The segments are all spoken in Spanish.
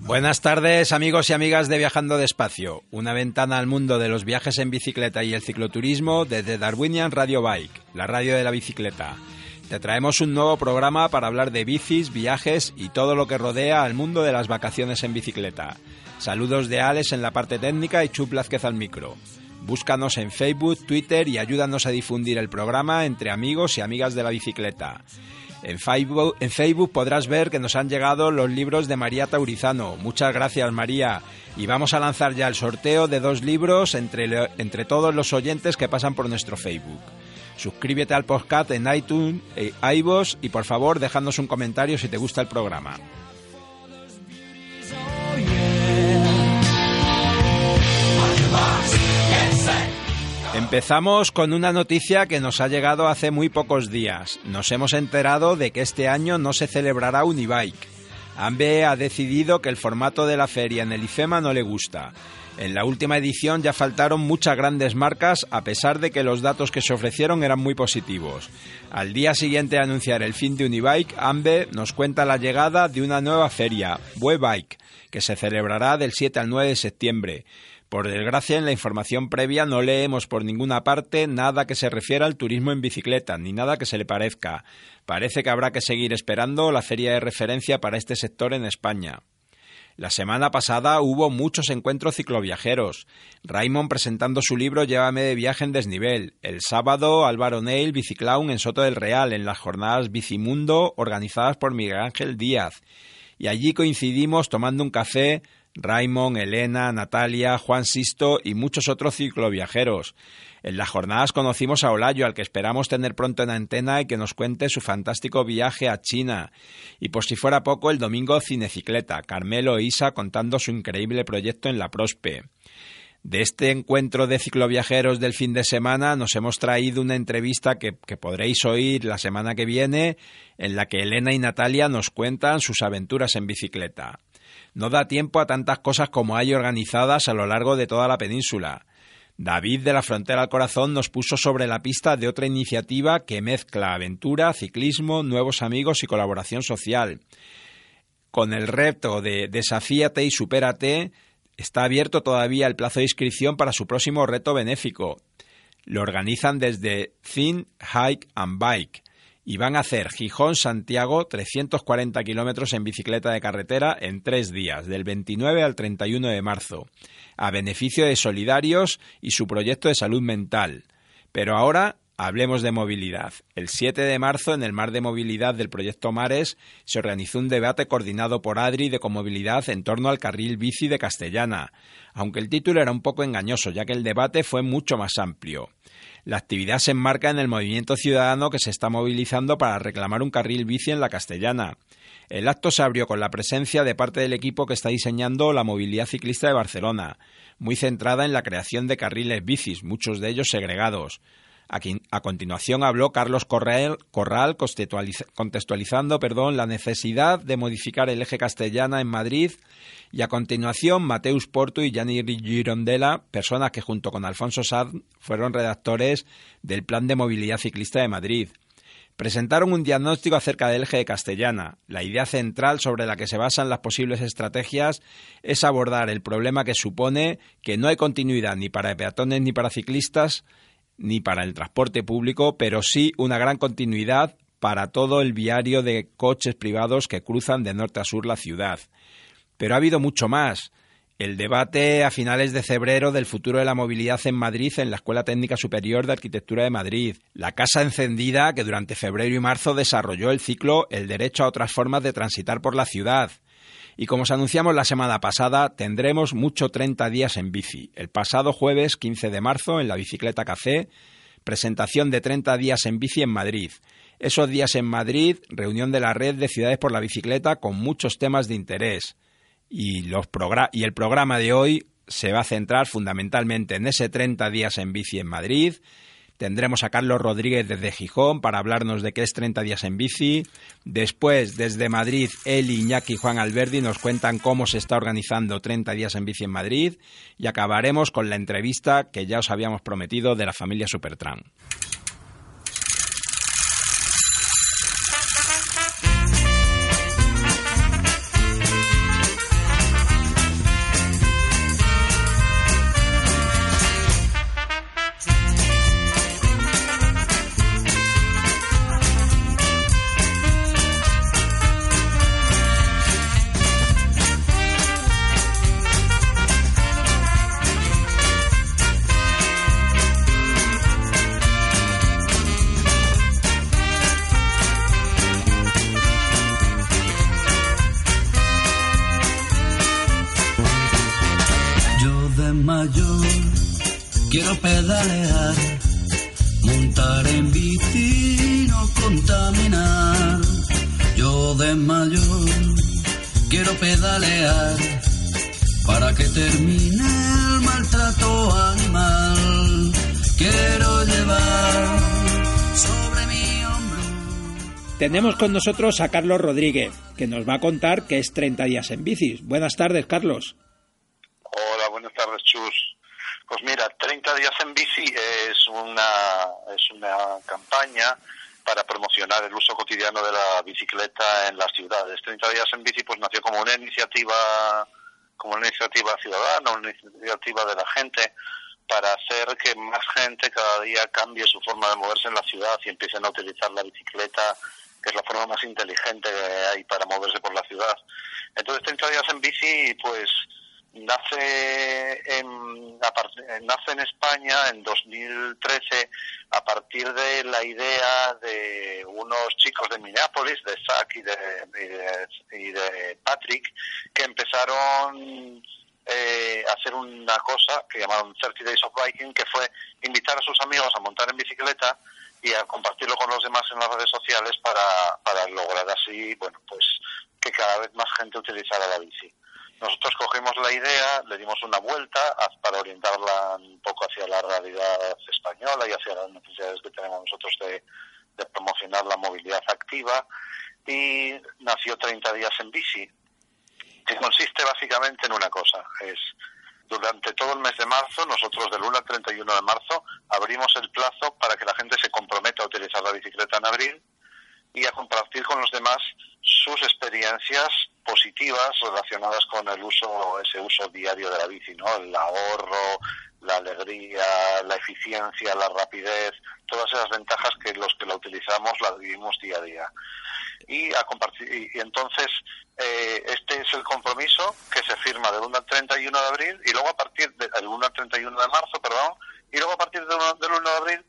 Buenas tardes amigos y amigas de Viajando Despacio, una ventana al mundo de los viajes en bicicleta y el cicloturismo desde Darwinian Radio Bike, la radio de la bicicleta. Te traemos un nuevo programa para hablar de bicis, viajes y todo lo que rodea al mundo de las vacaciones en bicicleta. Saludos de Alex en la parte técnica y Chup Blázquez al micro. Búscanos en Facebook, Twitter y ayúdanos a difundir el programa entre amigos y amigas de la bicicleta. En Facebook, podrás ver que nos han llegado los libros de María Taurizano. Muchas gracias María. Y vamos a lanzar ya el sorteo de dos libros entre, entre todos los oyentes que pasan por nuestro Facebook. Suscríbete al podcast en iTunes, e iVoox y por favor déjanos un comentario si te gusta el programa. Empezamos con una noticia que nos ha llegado hace muy pocos días. Nos hemos enterado de que este año no se celebrará Unibike. AMBE ha decidido que el formato de la feria en el IFEMA no le gusta. En la última edición ya faltaron muchas grandes marcas a pesar de que los datos que se ofrecieron eran muy positivos. Al día siguiente de anunciar el fin de Unibike, AMBE nos cuenta la llegada de una nueva feria, Bike, que se celebrará del 7 al 9 de septiembre. Por desgracia, en la información previa no leemos por ninguna parte nada que se refiera al turismo en bicicleta, ni nada que se le parezca. Parece que habrá que seguir esperando la feria de referencia para este sector en España. La semana pasada hubo muchos encuentros cicloviajeros. Raymond presentando su libro Llévame de viaje en desnivel. El sábado Álvaro Neil Biciclown en Soto del Real en las jornadas Bicimundo organizadas por Miguel Ángel Díaz. Y allí coincidimos tomando un café Raymond, Elena, Natalia, Juan Sisto y muchos otros cicloviajeros. En las jornadas conocimos a Olayo, al que esperamos tener pronto en antena y que nos cuente su fantástico viaje a China. Y por si fuera poco, el domingo Cinecicleta, Carmelo e Isa contando su increíble proyecto en la Prospe. De este encuentro de cicloviajeros del fin de semana nos hemos traído una entrevista que, que, podréis oír la semana que viene, en la que Elena y Natalia nos cuentan sus aventuras en bicicleta. No da tiempo a tantas cosas como hay organizadas a lo largo de toda la península. David de la Frontera al Corazón nos puso sobre la pista de otra iniciativa que mezcla aventura, ciclismo, nuevos amigos y colaboración social. Con el reto de Desafíate y Supérate, está abierto todavía el plazo de inscripción para su próximo reto benéfico. Lo organizan desde Thin Hike and Bike y van a hacer Gijón-Santiago 340 kilómetros en bicicleta de carretera en tres días, del 29 al 31 de marzo, a beneficio de solidarios y su proyecto de salud mental. Pero ahora hablemos de movilidad. El 7 de marzo, en el mar de movilidad del proyecto Mares, se organizó un debate coordinado por Adri de Comovilidad en torno al carril bici de Castellana, aunque el título era un poco engañoso, ya que el debate fue mucho más amplio. La actividad se enmarca en el movimiento ciudadano que se está movilizando para reclamar un carril bici en la Castellana. El acto se abrió con la presencia de parte del equipo que está diseñando la movilidad ciclista de Barcelona, muy centrada en la creación de carriles bicis, muchos de ellos segregados. A continuación habló Carlos Corral, contextualizando perdón, la necesidad de modificar el eje castellana en Madrid y a continuación Mateus Porto y Gianni Girondela, personas que junto con Alfonso Sad fueron redactores del Plan de Movilidad Ciclista de Madrid. Presentaron un diagnóstico acerca del eje de Castellana. La idea central sobre la que se basan las posibles estrategias es abordar el problema que supone que no hay continuidad ni para peatones ni para ciclistas, ni para el transporte público, pero sí una gran continuidad para todo el viario de coches privados que cruzan de norte a sur la ciudad. Pero ha habido mucho más. El debate a finales de febrero del futuro de la movilidad en Madrid en la Escuela Técnica Superior de Arquitectura de Madrid. La Casa Encendida que durante febrero y marzo desarrolló el ciclo El derecho a otras formas de transitar por la ciudad. Y como os anunciamos la semana pasada, tendremos mucho 30 días en bici. El pasado jueves 15 de marzo en la Bicicleta Café, presentación de 30 días en bici en Madrid. Esos días en Madrid, reunión de la red de ciudades por la bicicleta con muchos temas de interés. Y, los y el programa de hoy se va a centrar fundamentalmente en ese 30 días en bici en Madrid, Tendremos a Carlos Rodríguez desde Gijón para hablarnos de qué es 30 días en bici. Después, desde Madrid, él, Iñaki y Juan Alberdi nos cuentan cómo se está organizando 30 días en bici en Madrid. Y acabaremos con la entrevista que ya os habíamos prometido de la familia Supertram. Tenemos con nosotros a Carlos Rodríguez, que nos va a contar qué es 30 días en bicis. Buenas tardes, Carlos. Hola, buenas tardes, Chus. Pues mira, 30 días en bici es una, es una campaña para promocionar el uso cotidiano de la bicicleta en las ciudades. 30 días en bici pues nació como una iniciativa como una iniciativa ciudadana, una iniciativa de la gente para hacer que más gente cada día cambie su forma de moverse en la ciudad y empiecen a utilizar la bicicleta es la forma más inteligente que hay para moverse por la ciudad. Entonces, 30 días en bici, pues nace en, nace en España en 2013 a partir de la idea de unos chicos de Minneapolis, de Zach y de, y de, Patrick, que empezaron eh, a hacer una cosa que llamaron 30 Days of Biking, que fue invitar a sus amigos a montar en bicicleta y a compartirlo con los demás en las redes sociales para, para lograr así, bueno, pues que cada vez más gente utilizara la bici. Nosotros cogimos la idea, le dimos una vuelta para orientarla un poco hacia la realidad española y hacia las necesidades que tenemos nosotros de, de promocionar la movilidad activa y nació 30 días en bici, que consiste básicamente en una cosa, es durante todo el mes de marzo, nosotros del 1 al 31 de marzo, abrimos el plazo para que la gente se comprometa a utilizar la bicicleta en abril y a compartir con los demás sus experiencias positivas relacionadas con el uso, ese uso diario de la bici, ¿no? El ahorro, la alegría, la eficiencia, la rapidez, todas esas ventajas que los que la utilizamos la vivimos día a día. Y a compartir, y entonces eh, este es el compromiso que se firma del 1 al 31 de abril y luego a partir del 1 al 31 de marzo, perdón, y luego a partir del 1, del 1 de abril,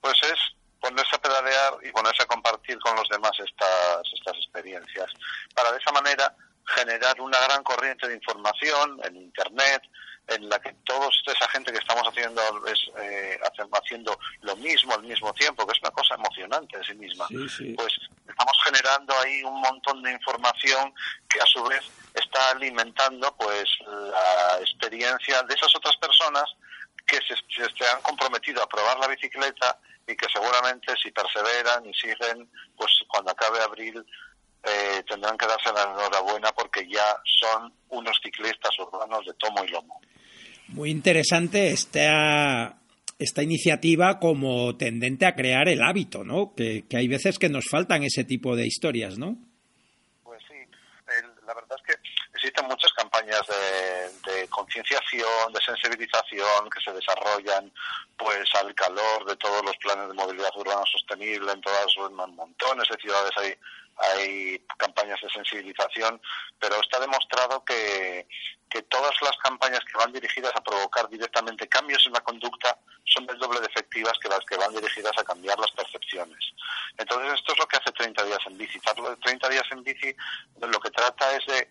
pues es ponerse a pedalear y ponerse a compartir con los demás estas, estas experiencias. Para de esa manera generar una gran corriente de información en Internet, en la que toda esa gente que estamos haciendo es, eh, haciendo lo mismo al mismo tiempo, que es una cosa emocionante en sí misma, pues estamos generando ahí un montón de información que a su vez está alimentando pues la experiencia de esas otras personas que se, se han comprometido a probar la bicicleta y que seguramente si perseveran y siguen, pues cuando acabe abril eh, tendrán que darse la enhorabuena porque ya son unos ciclistas urbanos de tomo y lomo. Muy interesante esta, esta iniciativa como tendente a crear el hábito, ¿no? Que, hay veces que nos faltan ese tipo de historias, ¿no? Pues sí, la verdad es que existen muchas campañas de, de concienciación, de sensibilización que se desarrollan pues al calor de todos los planes de movilidad urbana sostenible en todas en montones de ciudades hay hay campañas de sensibilización, pero está demostrado que, que todas las campañas que van dirigidas a provocar directamente cambios en la conducta son del doble de efectivas que las que van dirigidas a cambiar las percepciones. Entonces, esto es lo que hace 30 días en bici. 30 días en bici lo que trata es de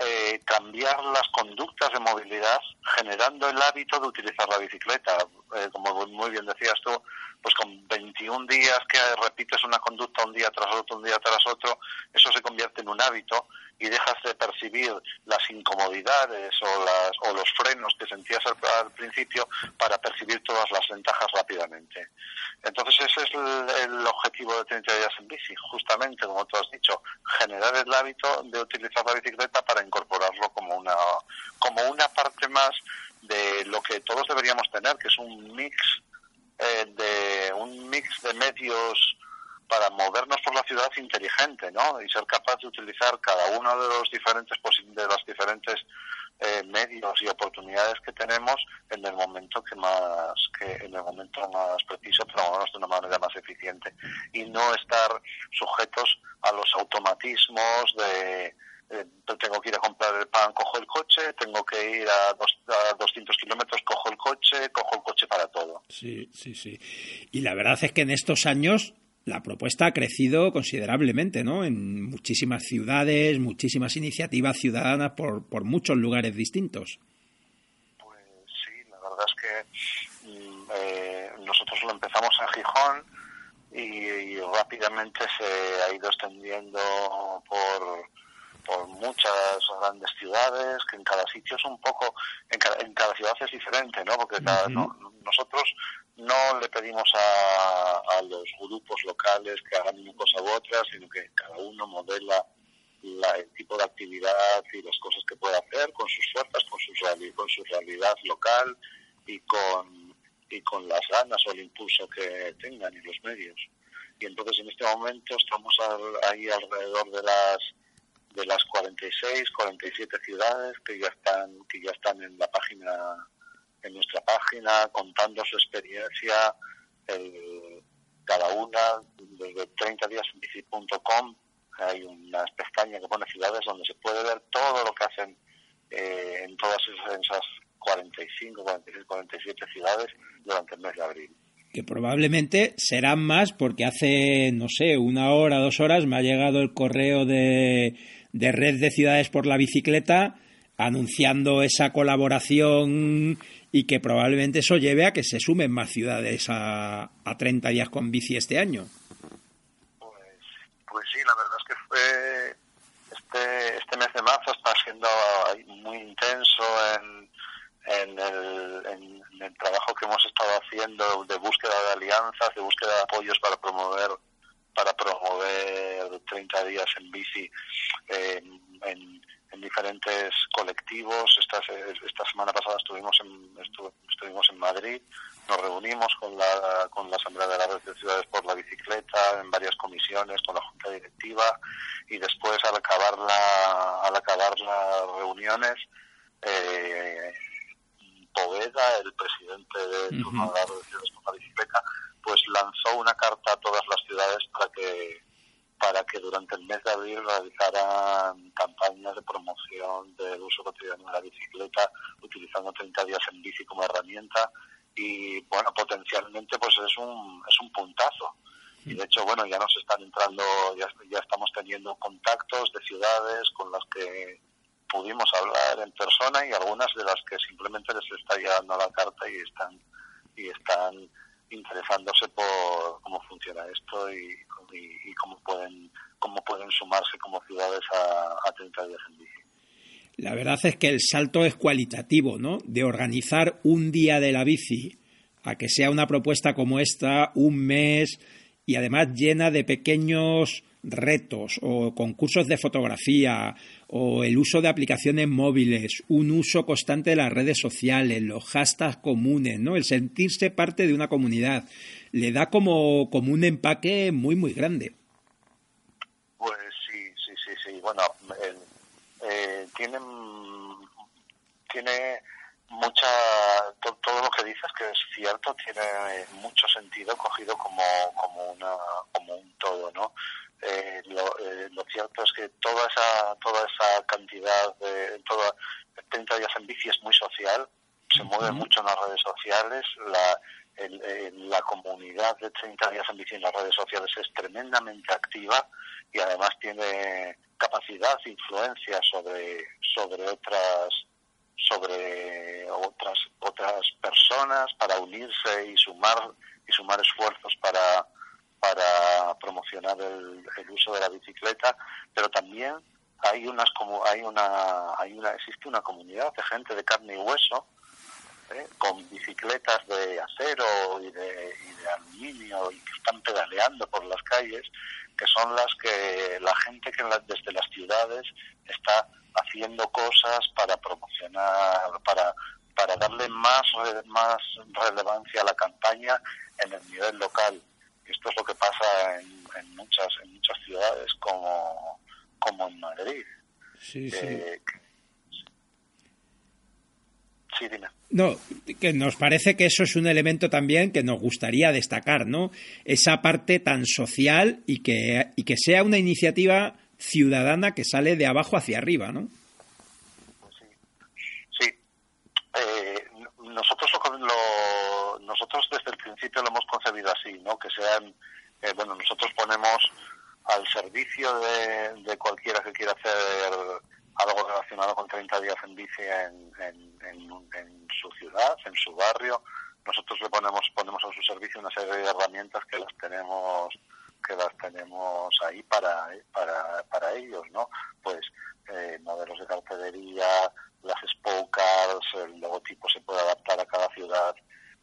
eh, cambiar las conductas de movilidad generando el hábito de utilizar la bicicleta. Eh, como muy bien decías tú, pues con 21 días que repites una conducta un día tras otro, un día tras otro, eso se convierte en un hábito y dejas de percibir las incomodidades o, las, o los frenos que sentías al, principio para percibir todas las ventajas rápidamente. Entonces ese es el, objetivo de 30 días en bici, justamente como tú has dicho, generar el hábito de utilizar la bicicleta para incorporarlo como una, como una parte más de lo que todos deberíamos tener, que es un mix eh, de un mix de medios para movernos por la ciudad inteligente, ¿no? Y ser capaz de utilizar cada uno de los diferentes de los diferentes eh, medios y oportunidades que tenemos en el momento que más que en el momento más preciso para movernos de una manera más eficiente y no estar sujetos a los automatismos de eh, tengo que ir a comprar el pan, cojo el coche, tengo que ir a, a 200 kilómetros, cojo el coche, cojo el coche para todo. Sí, sí, sí. Y la verdad es que en estos años la propuesta ha crecido considerablemente, ¿no? En muchísimas ciudades, muchísimas iniciativas ciudadanas por, por muchos lugares distintos. Pues sí, la verdad es que mm, eh, nosotros lo empezamos en Gijón y, rápidamente se ha ido extendiendo por, por muchas grandes ciudades, que en cada sitio es un poco, en cada, en cada ciudad es diferente, ¿no? Porque nosotros no le pedimos a, a, los grupos locales que hagan una cosa u otra, sino que cada uno modela el tipo de actividad y las cosas que puede hacer con sus fuerzas, con su, con su realidad local y con, y con las ganas o el impulso que tengan y los medios. Y entonces en este momento estamos ahí alrededor de las de las 46, 47 ciudades que ya están que ya están en la página en nuestra página contando su experiencia, cada una, desde 30 días bici.com, hay una pestaña que pone ciudades donde se puede ver todo lo que hacen eh, en todas esas 45, 46, 47 ciudades durante el mes de abril. Que probablemente serán más porque hace, no sé, una hora, dos horas me ha llegado el correo de, de Red de Ciudades por la Bicicleta anunciando esa colaboración y que probablemente eso lleve a que se sumen más ciudades a, a 30 días con bici este año. Pues, pues sí, la verdad es que fue este, este mes de marzo está siendo muy intenso en, en, el, en, el trabajo que hemos estado haciendo de búsqueda de alianzas, de búsqueda de apoyos para promover para promover 30 días en bici en en diferentes colectivos. Esta, esta semana pasada estuvimos en, estuvimos en Madrid, nos reunimos con la, con la Asamblea de la Red de Ciudades por la Bicicleta en varias comisiones con la Junta Directiva y después al acabar, la, al acabar las reuniones, eh, Poveda, el presidente de, la Red de Ciudades por la Bicicleta, pues lanzó una carta a todas ciudades para que para que durante el mes de abril realizaran campañas de promoción del uso cotidiano de la bicicleta, utilizando 30 días en bici como herramienta y bueno, potencialmente pues es un, es un puntazo. Y de hecho, bueno, ya nos están entrando, ya, ya estamos teniendo contactos de ciudades con las que pudimos hablar en persona y algunas de las que simplemente les está llegando la carta y están y están interesándose por cómo funciona esto y, cómo pueden cómo pueden sumarse como ciudades a, a 30 días en bici. La verdad es que el salto es cualitativo, ¿no? De organizar un día de la bici a que sea una propuesta como esta, un mes y además llena de pequeños retos o concursos de fotografía o el uso de aplicaciones móviles, un uso constante de las redes sociales, los hashtags comunes, ¿no? El sentirse parte de una comunidad le da como, como un empaque muy muy grande. Pues sí, sí, sí, sí. Bueno, eh, tiene tiene mucha todo, lo que dices que es cierto tiene mucho sentido cogido como como una como un todo, ¿no? Eh, eh, lo, cierto es que toda esa toda esa cantidad de toda 30 días en bici es muy social se mueve mucho en las redes sociales la, la comunidad de 30 días en bici en las redes sociales es tremendamente activa y además tiene capacidad, influencia sobre, sobre otras sobre otras otras personas para unirse y sumar y sumar esfuerzos para para promocionar el, el uso de la bicicleta pero también hay unas como hay una hay una existe una comunidad de gente de carne y hueso ¿eh? con bicicletas de acero y de, aluminio y que están pedaleando por las calles que son las que la gente que desde las ciudades está haciendo cosas para promocionar para para darle más más relevancia a la campaña en el nivel local esto es lo que pasa en, en muchas en muchas ciudades como como en Madrid. Sí, sí. Eh, sí, dime. No, que nos parece que eso es un elemento también que nos gustaría destacar, ¿no? Esa parte tan social y que, y que sea una iniciativa ciudadana que sale de abajo hacia arriba, ¿no? Sí. sí. Eh, nosotros lo, nosotros desde el principio lo hemos concebido así, ¿no? Que sean, eh, bueno, nosotros ponemos al servicio de, de, cualquiera que quiera hacer algo relacionado con 30 días en bici en, su ciudad, en su barrio. Nosotros le ponemos ponemos a su servicio una serie de herramientas que las tenemos que las tenemos ahí para para, para ellos, ¿no? Pues eh, modelos de cartelería, las spoke el logotipo se puede adaptar a cada ciudad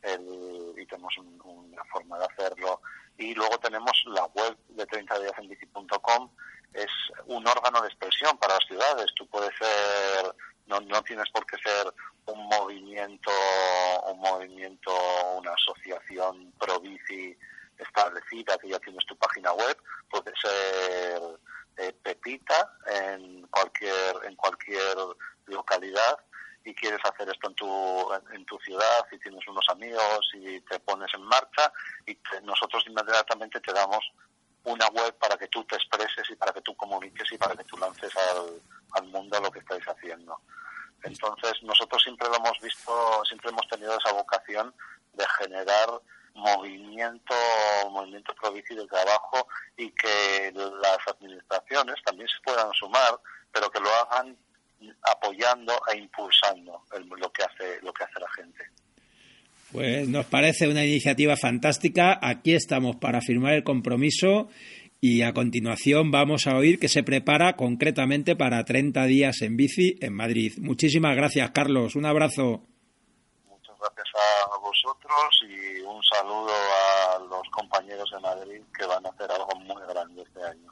el, y tenemos un, una forma de hacerlo y luego tenemos la web de 30 días en bici.com es un órgano de expresión para las ciudades. Tú puedes ser no, no tienes por qué ser un movimiento un movimiento una asociación pro bici establecida que ya tienes tu página web. Puede ser eh, pepita en cualquier en cualquier localidad y quieres hacer esto en tu, en tu ciudad y tienes unos amigos y te pones en marcha y te, nosotros inmediatamente te damos una web para que tú te expreses y para que tú comuniques y para que tú lances al, al mundo lo que estáis haciendo. Entonces nosotros siempre lo hemos visto, siempre hemos tenido esa vocación de generar movimiento, movimiento provincia de trabajo y que las administraciones también se puedan sumar, pero que lo hagan apoyando e impulsando el, lo que hace lo que hace la gente. Pues nos parece una iniciativa fantástica. Aquí estamos para firmar el compromiso y a continuación vamos a oír que se prepara concretamente para 30 días en bici en Madrid. Muchísimas gracias, Carlos. Un abrazo. Muchas gracias a vosotros y un saludo a los compañeros de Madrid que van a hacer algo muy grande este año.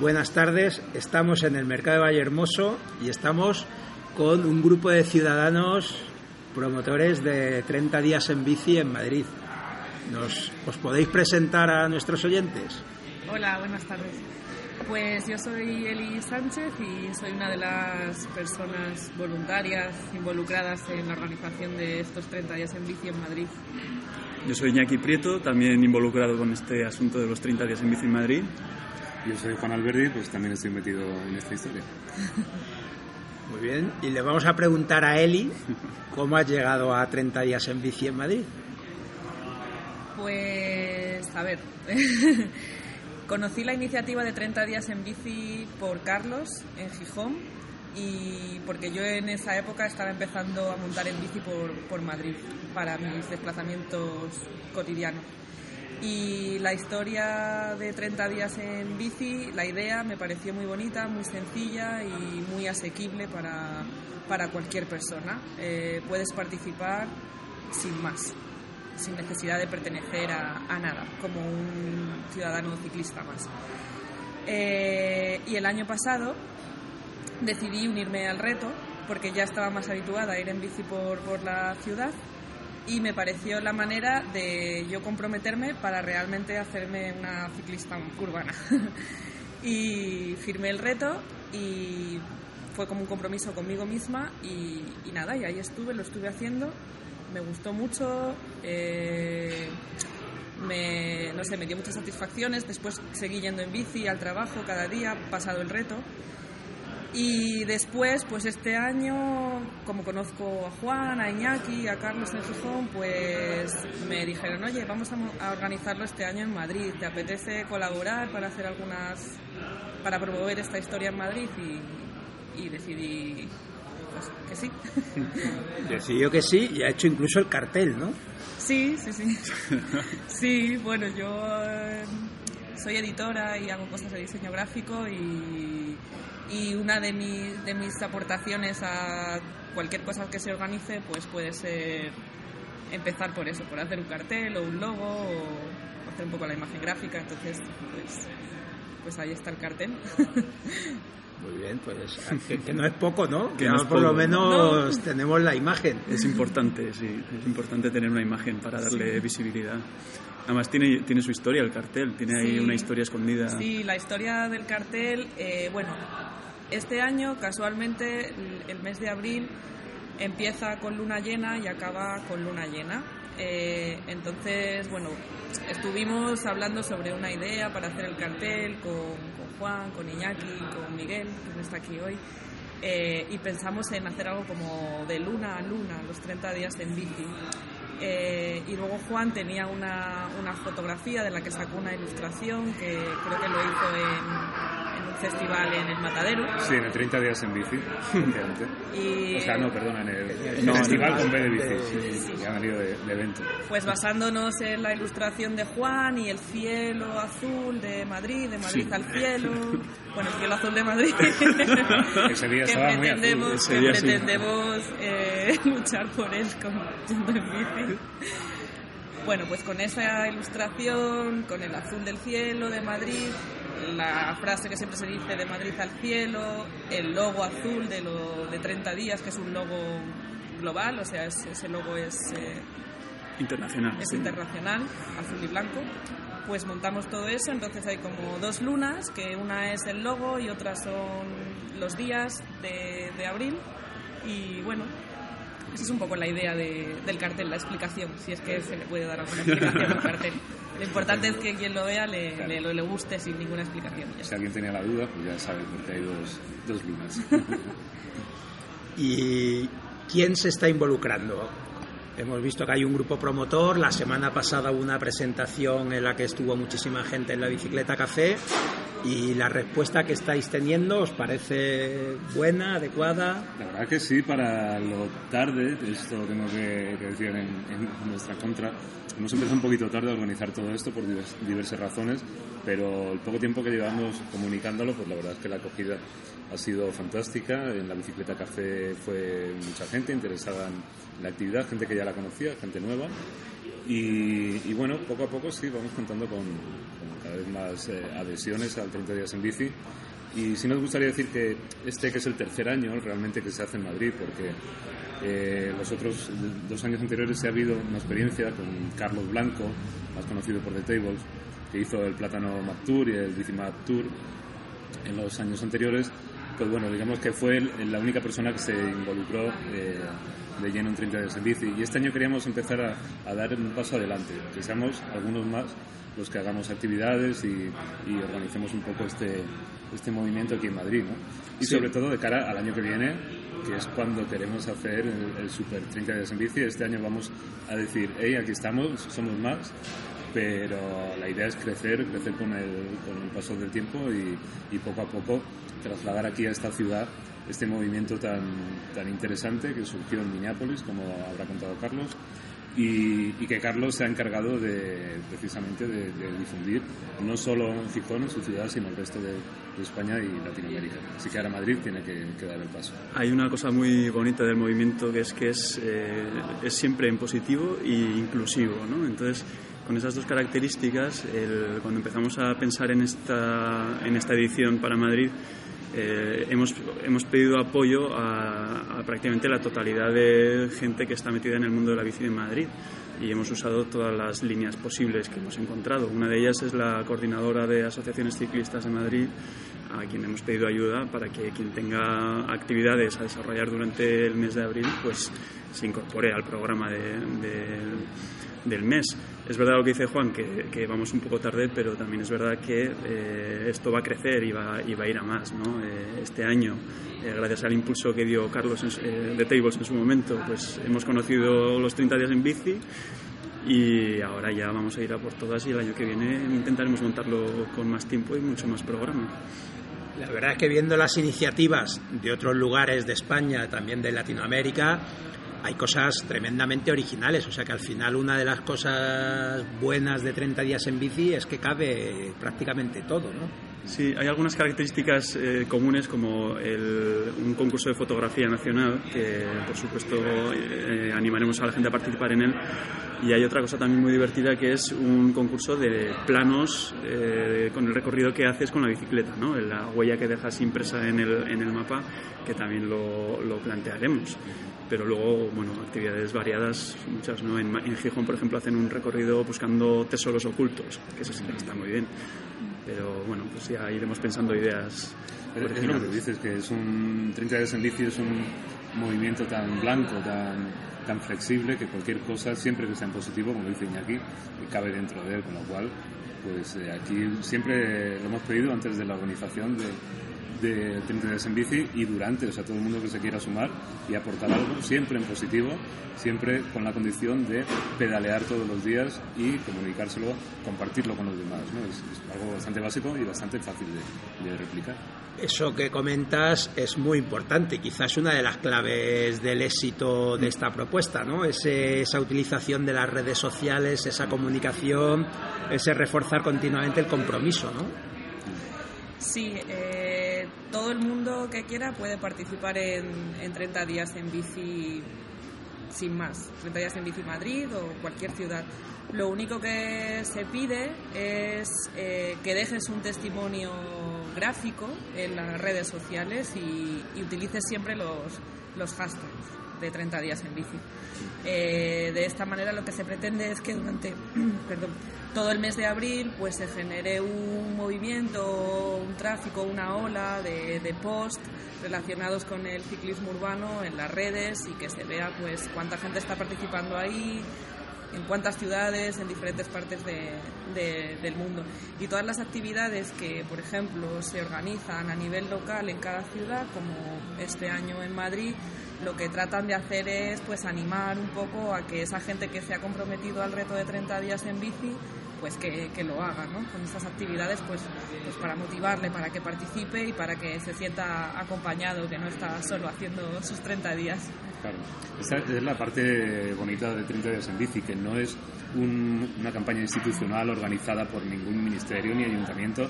buenas tardes. Estamos en el mercado de Valle Hermoso y estamos con un grupo de ciudadanos promotores de 30 días en bici en Madrid. ¿Nos, ¿Os podéis presentar a nuestros oyentes? Hola, buenas tardes. Pues yo soy Eli Sánchez y soy una de las personas voluntarias involucradas en la organización de estos 30 días en bici en Madrid. Yo soy Iñaki Prieto, también involucrado con este asunto de los 30 días en bici en Madrid. Yo soy Juan Alberdi, pues también estoy metido en esta historia. Muy bien, y le vamos a preguntar a Eli cómo ha llegado a 30 días en bici en Madrid. Pues, a ver, conocí la iniciativa de 30 días en bici por Carlos en Gijón y porque yo en esa época estaba empezando a montar en bici por, por Madrid para mis desplazamientos cotidianos Y la historia de 30 días en bici, la idea me pareció muy bonita, muy sencilla y muy asequible para, para cualquier persona. Eh, puedes participar sin más, sin necesidad de pertenecer a, a nada, como un ciudadano ciclista más. Eh, y el año pasado decidí unirme al reto porque ya estaba más habituada a ir en bici por, por la ciudad y me pareció la manera de yo comprometerme para realmente hacerme una ciclista urbana. y firmé el reto y fue como un compromiso conmigo misma y, y nada, y ahí estuve, lo estuve haciendo, me gustó mucho, eh, me, no sé, me dio muchas satisfacciones, después seguí yendo en bici al trabajo cada día, pasado el reto. Y después, pues este año, como conozco a Juan, a Iñaki, a Carlos en Gijón, pues me dijeron, oye, vamos a, organizarlo este año en Madrid. ¿Te apetece colaborar para hacer algunas, para promover esta historia en Madrid? Y, y decidí, pues que sí. Decidió que sí y ha hecho incluso el cartel, ¿no? Sí, sí, sí. Sí, bueno, yo eh, soy editora y hago cosas de diseño gráfico y, y una de, mis de mis aportaciones a cualquier cosa que se organice pues puede ser empezar por eso, por hacer un cartel o un logo o hacer un poco la imagen gráfica, entonces pues, pues ahí está el cartel. Muy bien, pues que, que no es poco, ¿no? Que Ya no es por lo poco. menos tenemos la imagen. Es importante, sí, es importante tener una imagen para darle visibilidad. Además tiene, tiene su historia el cartel, tiene ahí Sí. una historia escondida. Sí, la historia del cartel, eh, bueno, este año casualmente el mes de abril empieza con luna llena y acaba con luna llena. Eh, entonces, bueno, estuvimos hablando sobre una idea para hacer el cartel con, Juan, con Iñaki, con Miguel, que no está aquí hoy. eh, y pensamos en hacer algo como de luna a luna, los 30 días en bici. Eh, y luego Juan tenía una, una fotografía de la que sacó una ilustración que creo que lo hizo en, en un festival en el Matadero. Sí, en el 30 días en bici. Y O sea, no, perdona, en el No, festival con B de bici. Sí, ya han venido de, de evento. pues basándonos en la ilustración de Juan y el cielo azul de Madrid, de Madrid Sí. al cielo, bueno, el cielo azul de Madrid, Ese día que estaba muy azul. pretendemos, Ese que sí. pretendemos eh, luchar por él con, yendo en bici. Bueno, pues con esa ilustración, con el azul del cielo de Madrid, la frase que siempre se dice de Madrid al cielo, el logo azul de, lo, de 30 días, que es un logo global, o sea, es- ese logo es, eh, Internacional. es sí. internacional, azul y blanco, pues montamos todo eso, entonces hay como dos lunas, que una es el logo y otra son los días de, de abril, y bueno, esa es un poco la idea de- del cartel, la explicación, si es que se le puede dar alguna explicación al cartel. Lo importante es que quien lo vea le, le, le guste sin ninguna explicación. ya Si alguien tenía la duda, pues ya sabe, porque hay dos, dos lunas. ¿Y quién se está involucrando? Hemos visto que hay un grupo promotor. La semana pasada hubo una presentación en la que estuvo muchísima gente en la bicicleta café. ¿Y la respuesta que estáis teniendo os parece buena, adecuada? La verdad que sí, para lo tarde, esto tengo que, decir en, en nuestra contra, hemos empezado un poquito tarde a organizar todo esto por divers- diversas razones, pero el poco tiempo que llevamos comunicándolo, pues la verdad es que la acogida ha sido fantástica. En la bicicleta café fue mucha gente interesada en la actividad, gente que ya la conocía, gente nueva. Y, y bueno, poco a poco sí, vamos contando con, con cada vez más eh, adhesiones al 30 días en bici. Y sí nos gustaría decir que este, que es el tercer año realmente que se hace en Madrid, porque eh, los otros dos años anteriores se ha habido una experiencia con Carlos Blanco, más conocido por The Tables, que hizo el Plátano Map Tour y el Bici Map Tour en los años anteriores. Pues bueno, digamos que fue la única persona que se involucró eh, de lleno en 30 días en bici. Y este año queríamos empezar a, a dar un paso adelante, que seamos algunos más los que hagamos actividades y, y organicemos un poco este, este movimiento aquí en Madrid. ¿no? Y Sí. sobre todo de cara al año que viene, que es cuando queremos hacer el, el Super 30 días en bici. Este año vamos a decir, hey, aquí estamos, somos más, pero la idea es crecer, crecer con el, con el paso del tiempo y, y poco a poco trasladar aquí a esta ciudad este movimiento tan, tan interesante que surgió en Minneapolis, como habrá contado Carlos, y, y, que Carlos se ha encargado de, precisamente de, de, difundir no solo en Gijón, en su ciudad, sino el resto de, de España y Latinoamérica. Así que ahora Madrid tiene que, que, dar el paso. Hay una cosa muy bonita del movimiento que es que es, eh, es siempre en positivo e inclusivo. ¿no? Entonces, con esas dos características, cuando empezamos a pensar en esta, en esta edición para Madrid, eh, hemos, hemos pedido apoyo a, a, prácticamente la totalidad de gente que está metida en el mundo de la bici en Madrid y hemos usado todas las líneas posibles que hemos encontrado. Una de ellas es la coordinadora de asociaciones ciclistas de Madrid, a quien hemos pedido ayuda para que quien tenga actividades a desarrollar durante el mes de abril pues se incorpore al programa de, de, del mes. Es verdad lo que dice Juan, que, que, vamos un poco tarde, pero también es verdad que eh, esto va a crecer y va, y va, a ir a más. ¿no? Eh, este año, eh, gracias al impulso que dio Carlos en, de Tables en su momento, pues hemos conocido los 30 días en bici y ahora ya vamos a ir a por todas y el año que viene intentaremos montarlo con más tiempo y mucho más programa. La verdad es que viendo las iniciativas de otros lugares de España, también de Latinoamérica, hay cosas tremendamente originales. O sea que al final una de las cosas buenas de 30 días en bici es que cabe prácticamente todo, ¿no? Sí, hay algunas características eh, comunes como el, un concurso de fotografía nacional que por supuesto eh, animaremos a la gente a participar en él y hay otra cosa también muy divertida que es un concurso de planos eh, con el recorrido que haces con la bicicleta, ¿no? la huella que dejas impresa en el, en el mapa que también lo, lo plantearemos pero luego, bueno, actividades variadas, muchas, ¿no? En, en, Gijón, por ejemplo, hacen un recorrido buscando tesoros ocultos, que eso sí que está muy bien. Pero bueno, pues ya iremos pensando ideas. Es, es lo que dices, que es un 30 días en bici es un movimiento tan blanco, tan, tan flexible, que cualquier cosa, siempre que sea en positivo, como dice Iñaki, cabe dentro de él, con lo cual, pues eh, aquí siempre lo hemos pedido antes de la organización de de 30 días en bici y durante, o sea, todo el mundo que se quiera sumar y aportar algo, siempre en positivo, siempre con la condición de pedalear todos los días y comunicárselo, compartirlo con los demás, ¿no? Es, es algo bastante básico y bastante fácil de, de, replicar. Eso que comentas es muy importante, quizás una de las claves del éxito de esta propuesta, ¿no? Ese, esa utilización de las redes sociales, esa comunicación, ese reforzar continuamente el compromiso, ¿no? Sí, eh, todo el mundo que quiera puede participar en, en 30 días en bici sin más, 30 días en bici Madrid o cualquier ciudad. Lo único que se pide es eh, que dejes un testimonio gráfico en las redes sociales y, y utilices siempre los, los hashtags de 30 días en bici. Eh, de esta manera lo que se pretende es que durante todo el mes de abril pues se genere un movimiento, un tráfico, una ola de, de post relacionados con el ciclismo urbano en las redes y que se vea pues cuánta gente está participando ahí, en cuántas ciudades, en diferentes partes de, de, del mundo. Y todas las actividades que, por ejemplo, se organizan a nivel local en cada ciudad, como este año en Madrid, lo que tratan de hacer es pues animar un poco a que esa gente que se ha comprometido al reto de 30 días en bici pues que, que, lo haga, ¿no? Con estas actividades, pues, pues para motivarle, para que participe y para que se sienta acompañado, que no está solo haciendo sus 30 días. Claro, esta es la parte bonita de 30 días en bici, que no es un, una campaña institucional organizada por ningún ministerio ni ayuntamiento,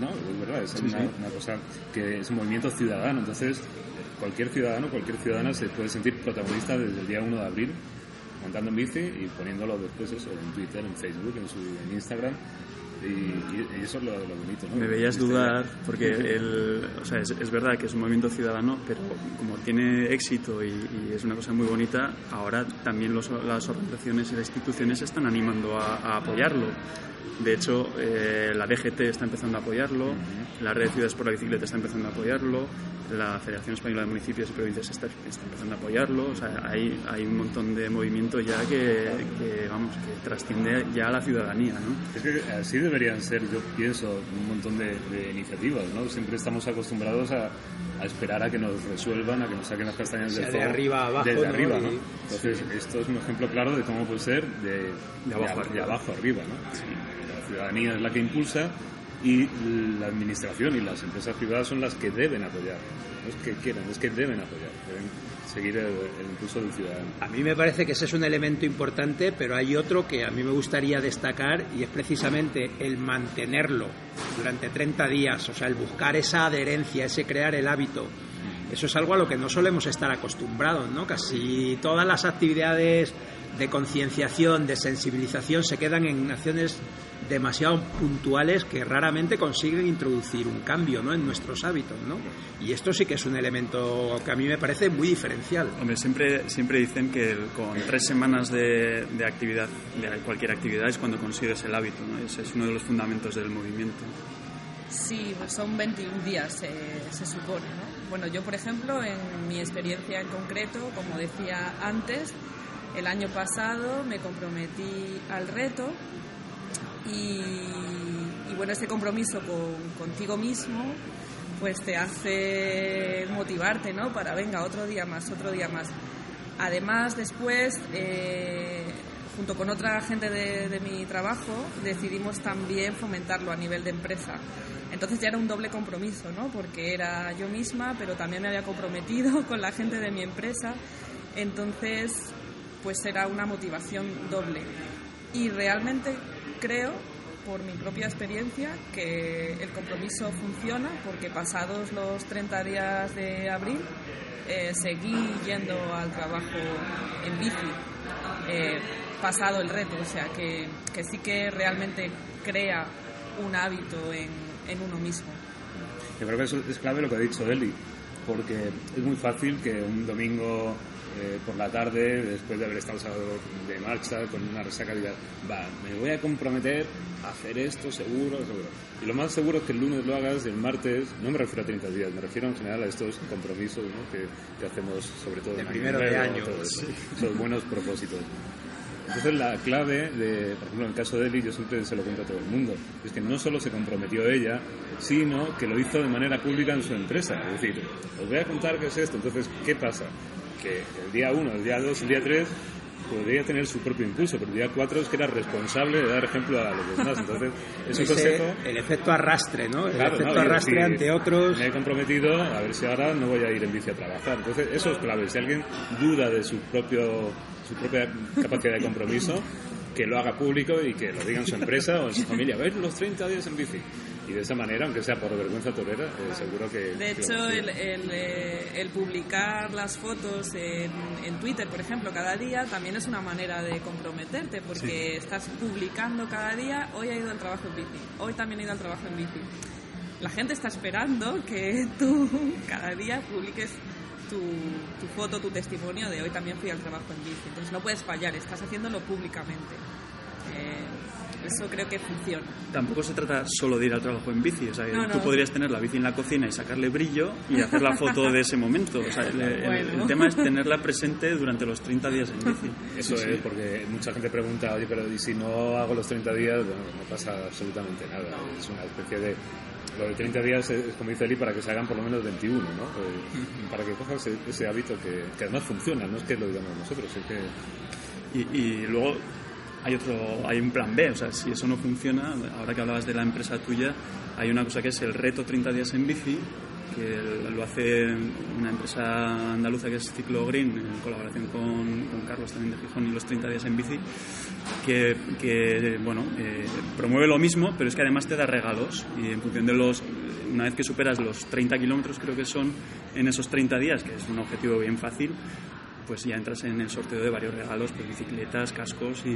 no, es verdad, es sí, una, sí. una cosa que es un movimiento ciudadano, entonces cualquier ciudadano, cualquier ciudadana se puede sentir protagonista desde el día 1 de abril montando en bici y poniéndolo después eso en Twitter, en Facebook, en, su, en Instagram. Y, y, eso es lo, lo bonito. ¿no? Me veías dudar, porque el, o sea, es, es, verdad que es un movimiento ciudadano, pero como tiene éxito y, y es una cosa muy bonita, ahora también los, las organizaciones y las instituciones están animando a, a apoyarlo. De hecho, eh, la DGT está empezando a apoyarlo, uh -huh. la Red de Ciudades por la Bicicleta está empezando a apoyarlo, la Federación Española de Municipios y Provincias está, está empezando a apoyarlo. O sea, hay, hay un montón de movimiento ya que, que, vamos, que trasciende ya a la ciudadanía. ¿no? Es que así deberían ser, yo pienso, un montón de, de iniciativas. ¿no? Siempre estamos acostumbrados a, a, esperar a que nos resuelvan, a que nos saquen las castañas o sea, del fuego. De arriba abajo. Desde ¿no? arriba, ¿no? Entonces, sí. esto es un ejemplo claro de cómo puede ser de, de abajo, de, abajo arriba. ¿no? Sí ciudadanía es la que impulsa y la administración y las empresas privadas son las que deben apoyar. No es que quieran, es que deben apoyar, deben seguir el, impulso del ciudadano. A mí me parece que ese es un elemento importante, pero hay otro que a mí me gustaría destacar y es precisamente el mantenerlo durante 30 días, o sea, el buscar esa adherencia, ese crear el hábito. Eso es algo a lo que no solemos estar acostumbrados, ¿no? Casi todas las actividades de concienciación, de sensibilización, se quedan en acciones demasiado puntuales que raramente consiguen introducir un cambio ¿no? en nuestros hábitos. ¿no? Y esto sí que es un elemento que a mí me parece muy diferencial. Hombre, siempre, siempre dicen que con tres semanas de, de actividad, de cualquier actividad, es cuando consigues el hábito. ¿no? Ese es uno de los fundamentos del movimiento. Sí, pues son 21 días, eh, se supone. ¿no? Bueno, yo, por ejemplo, en mi experiencia en concreto, como decía antes, el año pasado me comprometí al reto y, y bueno, ese compromiso con, contigo mismo pues te hace motivarte, ¿no? Para, venga, otro día más, otro día más. Además, después, eh, junto con otra gente de, de mi trabajo, decidimos también fomentarlo a nivel de empresa. Entonces ya era un doble compromiso, ¿no? Porque era yo misma, pero también me había comprometido con la gente de mi empresa. Entonces, pues era una motivación doble. Y realmente creo, por mi propia experiencia, que el compromiso funciona porque pasados los 30 días de abril eh, seguí yendo al trabajo en bici, eh, pasado el reto, o sea que, que sí que realmente crea un hábito en, en uno mismo. Yo creo que eso es clave lo que ha dicho Eli, porque es muy fácil que un domingo eh, por la tarde, después de haber estado de marcha, con una resaca, diga, va, me voy a comprometer a hacer esto seguro, seguro. Y lo más seguro es que el lunes lo hagas, el martes, no me refiero a 30 días, me refiero en general a estos compromisos ¿no? que, que hacemos sobre todo De primero de año, sí. esos buenos propósitos. Entonces la clave, de, por ejemplo en el caso de Eli, yo siempre se lo cuento a todo el mundo, es que no solo se comprometió ella, sino que lo hizo de manera pública en su empresa. Es decir, os voy a contar qué es esto. Entonces, ¿qué pasa? Que el día 1, el día 2, el día 3 podría tener su propio impulso, pero el día 4 es que era responsable de dar ejemplo a los demás. Entonces, es un Ese- consejo... el efecto arrastre, ¿no? El Claro, efecto arrastre decir, ante otros. Me he comprometido a ver si ahora no voy a ir en bici a trabajar. Entonces, eso es clave. Si alguien duda de su, propio, su propia capacidad de compromiso, que lo haga público y que lo diga en su empresa o en su familia. Ver los 30 días en bici. Y de esa manera, aunque sea por vergüenza torera, eh, seguro que... De que- hecho, el, el, eh, el publicar las fotos en, en Twitter, por ejemplo, cada día, también es una manera de comprometerte, porque estás publicando cada día, hoy he ido al trabajo en bici, hoy también he ido al trabajo en bici. La gente está esperando que tú cada día publiques tu, tu foto, tu testimonio de hoy también fui al trabajo en bici. Entonces no puedes fallar, estás haciéndolo públicamente. Eh, eso creo que funciona. Tampoco se trata solo de ir al trabajo en bici. O sea, No, tú no. podrías tener la bici en la cocina y sacarle brillo y hacer la foto de ese momento. O sea, el, el- Bueno. el tema es tenerla presente durante los 30 días en bici. Eso Sí, sí. es, porque mucha gente pregunta, oye, pero ¿y si no hago los 30 días? Bueno, no pasa absolutamente nada. Es una especie de... Lo de 30 días es, como dice Eli, para que se hagan por lo menos 21, ¿no? Eh, para que cojas ese, ese hábito que, que además funciona, no es que lo digamos nosotros, es que... Y, y luego hay otro, hay un plan B, o sea, si eso no funciona, ahora que hablabas de la empresa tuya, hay una cosa que es el reto 30 días en bici, que lo hace una empresa andaluza que es Ciclo Green, en colaboración con, Carlos también de Gijón y los 30 días en bici, que, que, bueno, eh, promueve lo mismo, pero es que además te da regalos y en función de los, una vez que superas los 30 kilómetros creo que son en esos 30 días, que es un objetivo bien fácil, pues ya entras en el sorteo de varios regalos, pues bicicletas, cascos y,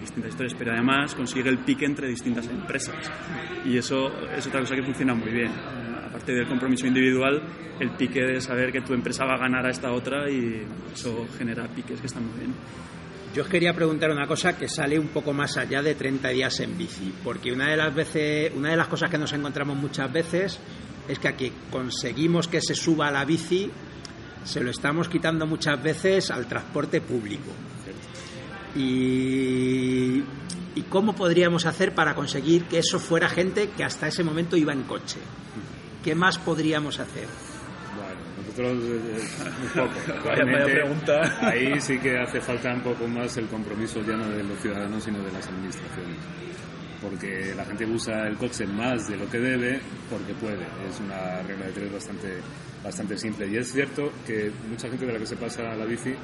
distintas historias. Pero además consigue el pique entre distintas empresas. Y eso es otra cosa que funciona muy bien. Aparte del compromiso individual, el pique de saber que tu empresa va a ganar a esta otra y eso genera piques que están muy bien. Yo os quería preguntar una cosa que sale un poco más allá de 30 días en bici, porque una de las veces, una de las cosas que nos encontramos muchas veces es que aquí conseguimos que se suba a la bici, se lo estamos quitando muchas veces al transporte público. Y, y cómo podríamos hacer para conseguir que eso fuera gente que hasta ese momento iba en coche. ¿Qué más podríamos hacer? Bueno, nosotros eh, un poco. Vaya- pregunta. Ahí sí que hace falta un poco más el compromiso ya no de los ciudadanos, sino de las administraciones. Porque la gente usa el coche más de lo que debe porque puede. Es una regla de tres bastante, bastante simple. Y es cierto que mucha gente de la que se pasa a la bici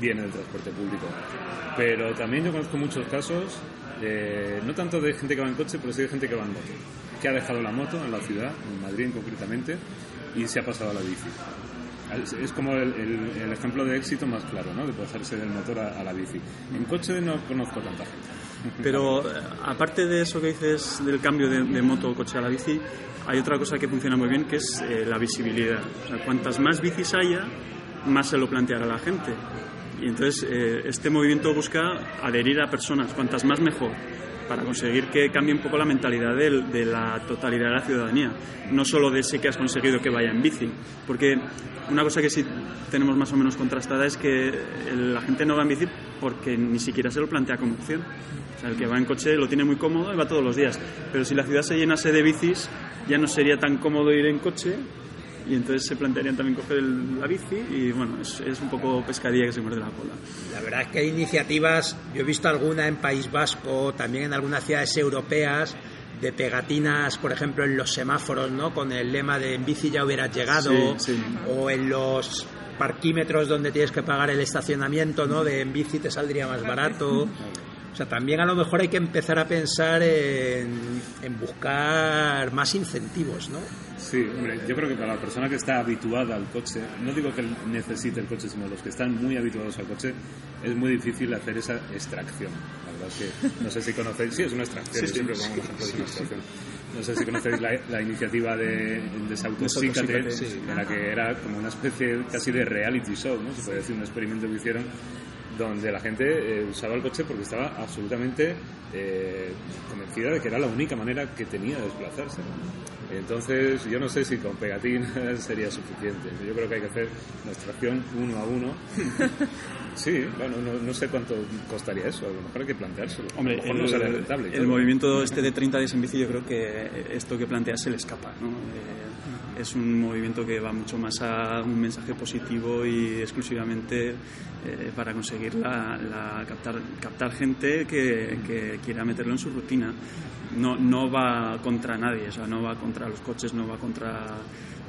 viene del transporte público. Pero también yo conozco muchos casos, eh, no tanto de gente que va en coche, pero sí de gente que va en moto, que ha dejado la moto en la ciudad, en Madrid concretamente, y se ha pasado a la bici. Es como el, el- el ejemplo de éxito más claro, ¿no? De pasarse del motor a, a la bici. En coche no conozco tanta gente. Pero aparte de eso que dices del cambio de, de moto coche a la bici, hay otra cosa que funciona muy bien que es eh, la visibilidad. O sea, cuantas más bicis haya, más se lo planteará la gente. Y entonces eh, este movimiento busca adherir a personas, cuantas más mejor, para conseguir que cambie un poco la mentalidad del- de, la totalidad de la ciudadanía. No solo de ese que has conseguido que vaya en bici. Porque una cosa que sí tenemos más o menos contrastada es que la gente no va en bici porque ni siquiera se lo plantea como opción. Sea, el que va en coche lo tiene muy cómodo y va todos los días. Pero si la ciudad se llenase de bicis, ya no sería tan cómodo ir en coche y entonces se plantearían también coger el- la bici y bueno, es, es un poco pescadilla que se muerde la cola. La verdad es que hay iniciativas, yo he visto alguna en País Vasco, también en algunas ciudades europeas, de pegatinas, por ejemplo, en los semáforos, ¿no? Con el lema de en bici ya hubieras llegado, Sí, sí. o en los parquímetros donde tienes que pagar el estacionamiento, ¿no? De en bici te saldría más barato. O sea, también a lo mejor hay que empezar a pensar en, en buscar más incentivos, ¿no? Sí, hombre, yo creo que para la persona que está habituada al coche, no digo que necesite el coche, sino los que están muy habituados al coche, es muy difícil hacer esa extracción. La verdad es que no sé si conocéis, sí, es una extracción, yo siempre pongo el ejemplo de una extracción. No sé si conocéis la, la iniciativa de sí. en la que era como una especie casi de reality show, ¿no? Se puede decir, un experimento que hicieron donde la gente eh, usaba el coche porque estaba absolutamente eh, convencida de que era la única manera que tenía de desplazarse. Entonces, yo no sé si con pegatinas sería suficiente. Yo creo que hay que hacer una extracción uno a uno. Sí, bueno, no, no sé cuánto costaría eso, a lo mejor hay que planteárselo. Hombre, a lo mejor el, no será rentable. el movimiento este de 30 días en bici, yo creo que esto que planteas se le escapa. ¿no? Eh, es un movimiento que va mucho más a un mensaje positivo y exclusivamente eh, para conseguir captar, gente que, que quiera meterlo en su rutina. No, no va contra nadie, o sea, no va contra los coches, no va contra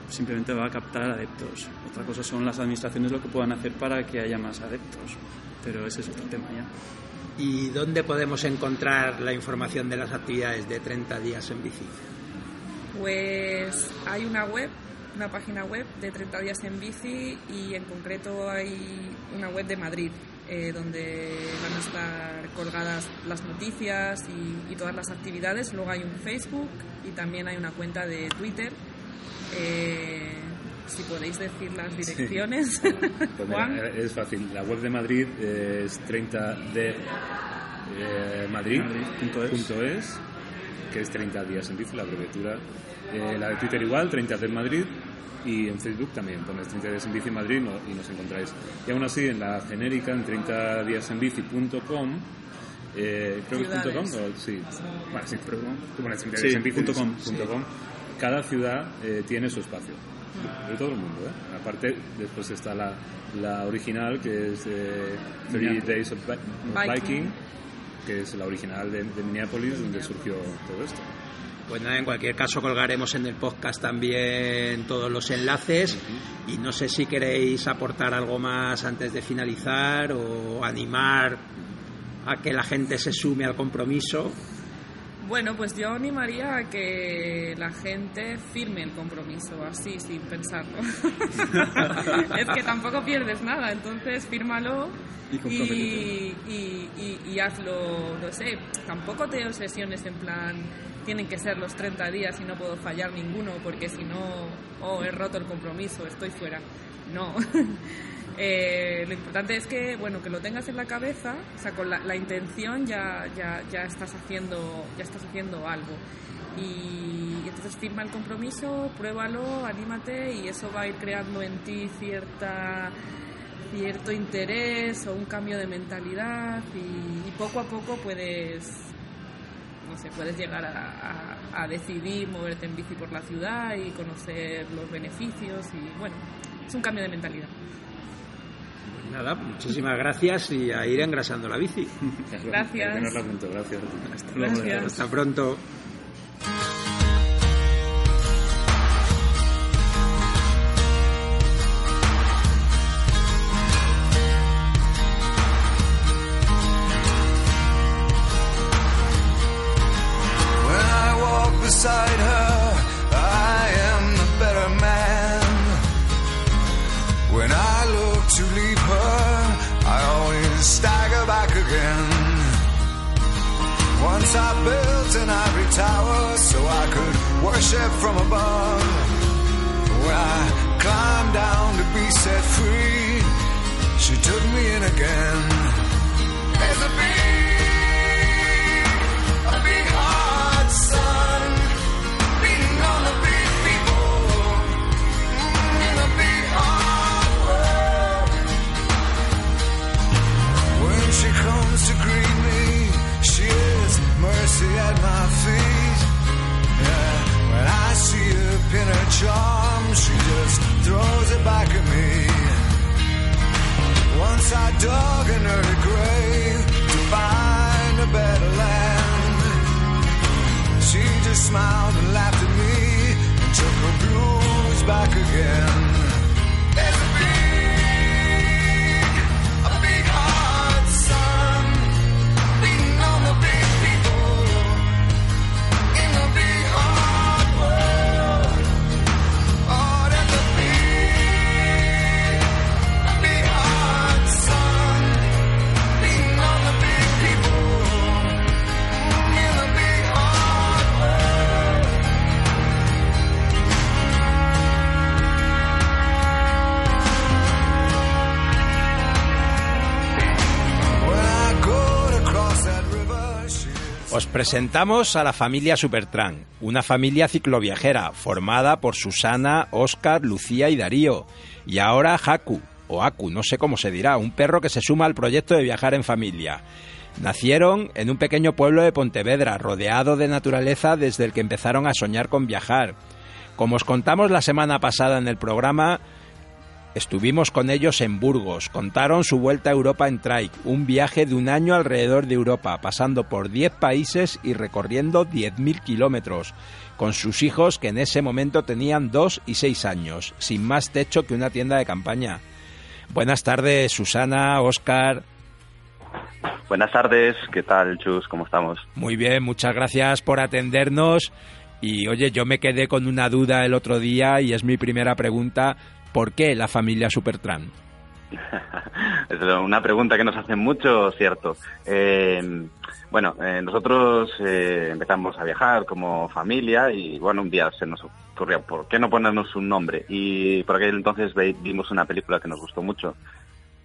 simplemente va a captar adeptos. Otra cosa son las administraciones lo que puedan hacer para que haya más adeptos, pero ese es otro tema ya. ¿Y dónde podemos encontrar la información de las actividades de 30 días en bici? Pues hay una web, una página web de 30 días en bici y en concreto hay una web de Madrid eh, donde van a estar colgadas las noticias y, y todas las actividades. Luego hay un Facebook y también hay una cuenta de Twitter. Eh, si podéis decir las direcciones, Pues mira, Juan. eh, es fácil. La web de Madrid es 30 de eh, Madrid Madrid.es. que es 30 días en bici, la abreviatura. Eh, la de Twitter igual, 30 de Madrid. Y en Facebook también pones 30 días en bici Madrid no- y nos encontráis. Y aún así, en la genérica, en 30 días en bici.com, eh, creo que es punto .com, o- sí. Bueno, sí, pero tú pones 30 Sí, días en bici, punto com, punto com. Cada ciudad eh, tiene su espacio de todo el mundo. ¿eh? Aparte, después está la, la original, que es eh, 30 Days of Bi- Biking. Biking, que es la original de, de Minneapolis, donde surgió todo esto. Pues nada, en cualquier caso colgaremos en el podcast también todos los enlaces y no sé si queréis aportar algo más antes de finalizar o animar a que la gente se sume al compromiso. Bueno, pues yo animaría a que la gente firme el compromiso, así, sin pensarlo. es que tampoco pierdes nada, entonces fírmalo Y y, hazlo, no sé, tampoco te obsesiones en plan, tienen que ser los 30 días y no puedo fallar ninguno, porque si no, oh, he roto el compromiso, estoy fuera. No. Eh, lo importante es que bueno que lo tengas en la cabeza o sea con la, la intención ya, ya ya estás haciendo ya estás haciendo algo y entonces firma el compromiso pruébalo anímate y eso va a ir creando en ti cierta cierto interés o un cambio de mentalidad y, poco a poco puedes no sé, puedes llegar a decidir moverte en bici por la ciudad y conocer los beneficios y bueno, es un cambio de mentalidad. Nada, muchísimas gracias y a ir engrasando la bici. Gracias. Gracias. Hasta luego. Gracias. Hasta pronto. From above. When I climbed down to be set free, she took me in again. See her her charm, she just throws it back at me. Once I dug an early grave to find a better land. She just smiled and laughed at me and took her blues back again. Presentamos a la familia Supertran, una familia cicloviajera formada por Susana, Óscar, Lucía y Darío. Y ahora Haku, o Aku, no sé cómo se dirá, un perro que se suma al proyecto de viajar en familia. Nacieron en un pequeño pueblo de Pontevedra, rodeado de naturaleza desde el que empezaron a soñar con viajar. Como os contamos la semana pasada en el programa, Estuvimos con ellos en Burgos, contaron su vuelta a Europa en trike, un viaje de un año alrededor de Europa, pasando por 10 países y recorriendo 10.000 kilómetros, con sus hijos que en ese momento tenían 2 y 6 años, sin más techo que una tienda de campaña. Buenas tardes, Susana, Óscar. Buenas tardes, ¿qué tal, Chus? ¿Cómo estamos? Muy bien, muchas gracias por atendernos. Y oye, yo me quedé con una duda el otro día y es mi primera pregunta. ¿Por qué la familia Supertran? es una pregunta que nos hacen mucho, cierto. Eh, bueno, eh, nosotros eh, empezamos a viajar como familia y bueno, un día se nos ocurrió, ¿por qué no ponernos un nombre? Y por aquel entonces vimos una película que nos gustó mucho,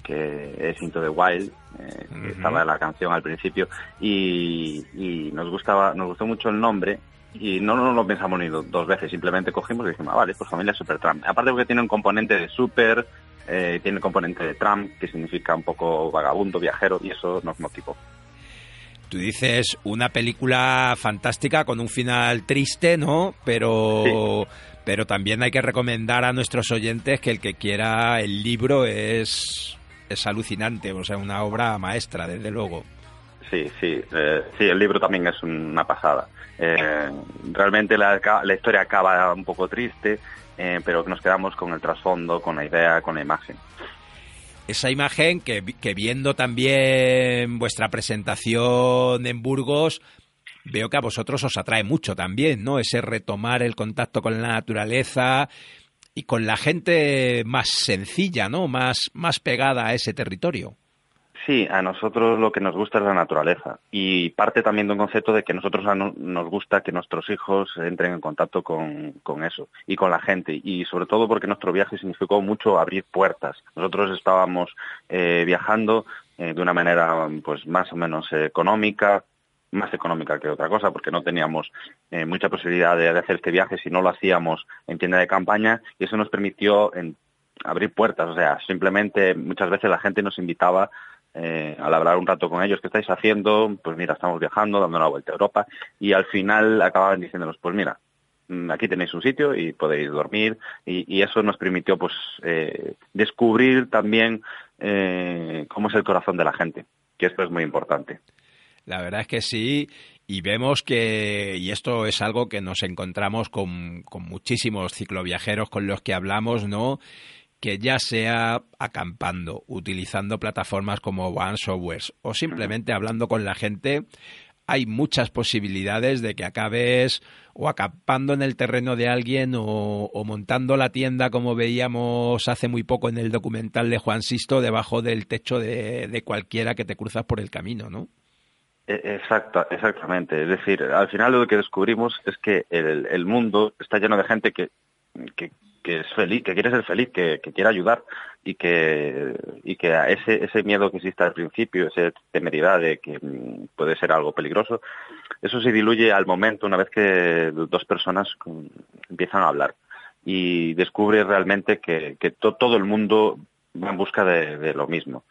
que es Into the Wild, eh, que estaba la canción al principio, y, y nos gustaba, nos gustó mucho el nombre, y no, no lo pensamos ni do- dos veces, simplemente cogimos y dijimos, ah, vale, pues familia Supertramp. Aparte porque tiene un componente de super, eh, tiene un componente de Trump, que significa un poco vagabundo, viajero, y eso nos motivó. Tú dices una película fantástica con un final triste, ¿no? Pero, pero también hay que recomendar a nuestros oyentes que el que quiera el libro es, es alucinante, o sea, una obra maestra, desde luego. Sí, sí, eh, sí, el libro también es una pasada. Eh, realmente la, la historia acaba un poco triste, eh, pero nos quedamos con el trasfondo, con la idea, con la imagen. Esa imagen que, que viendo también vuestra presentación en Burgos, veo que a vosotros os atrae mucho también, ¿no? Ese retomar el contacto con la naturaleza y con la gente más sencilla, ¿no? Más, más pegada a ese territorio. Sí, a nosotros lo que nos gusta es la naturaleza y parte también de un concepto de que nosotros nos gusta que nuestros hijos entren en contacto con, eso y con la gente y sobre todo porque nuestro viaje significó mucho abrir puertas. Nosotros estábamos eh, viajando eh, de una manera pues más o menos económica, más económica que otra cosa, porque no teníamos eh, mucha posibilidad de, de hacer este viaje si no lo hacíamos en tienda de campaña y eso nos permitió en- abrir puertas. O sea, simplemente muchas veces la gente nos invitaba eh, al hablar un rato con ellos, ¿qué estáis haciendo? Pues mira, estamos viajando, dando una vuelta a Europa y al final acababan diciéndonos, pues mira, mm, aquí tenéis un sitio y podéis dormir y, eso nos permitió pues eh, descubrir también eh, cómo es el corazón de la gente, que esto es muy importante. La verdad es que sí, y vemos que, y esto es algo que nos encontramos con, con muchísimos cicloviajeros con los que hablamos, ¿no? Que ya sea acampando, utilizando plataformas como One Software o simplemente hablando con la gente, hay muchas posibilidades de que acabes o acampando en el terreno de alguien o, montando la tienda como veíamos hace muy poco en el documental de Juan Sisto debajo del techo de, cualquiera que te cruzas por el camino, ¿no? E, exacto, exactamente. Es decir, al final lo que descubrimos es que el, mundo está lleno de gente que, que, es feliz, que quiere ser feliz, que, quiere ayudar y que, ese, miedo que existe al principio, esa temeridad de que mm, puede ser algo peligroso, eso se diluye al momento una vez que dos personas empiezan a hablar y descubre realmente que, todo el mundo va en busca de, lo mismo.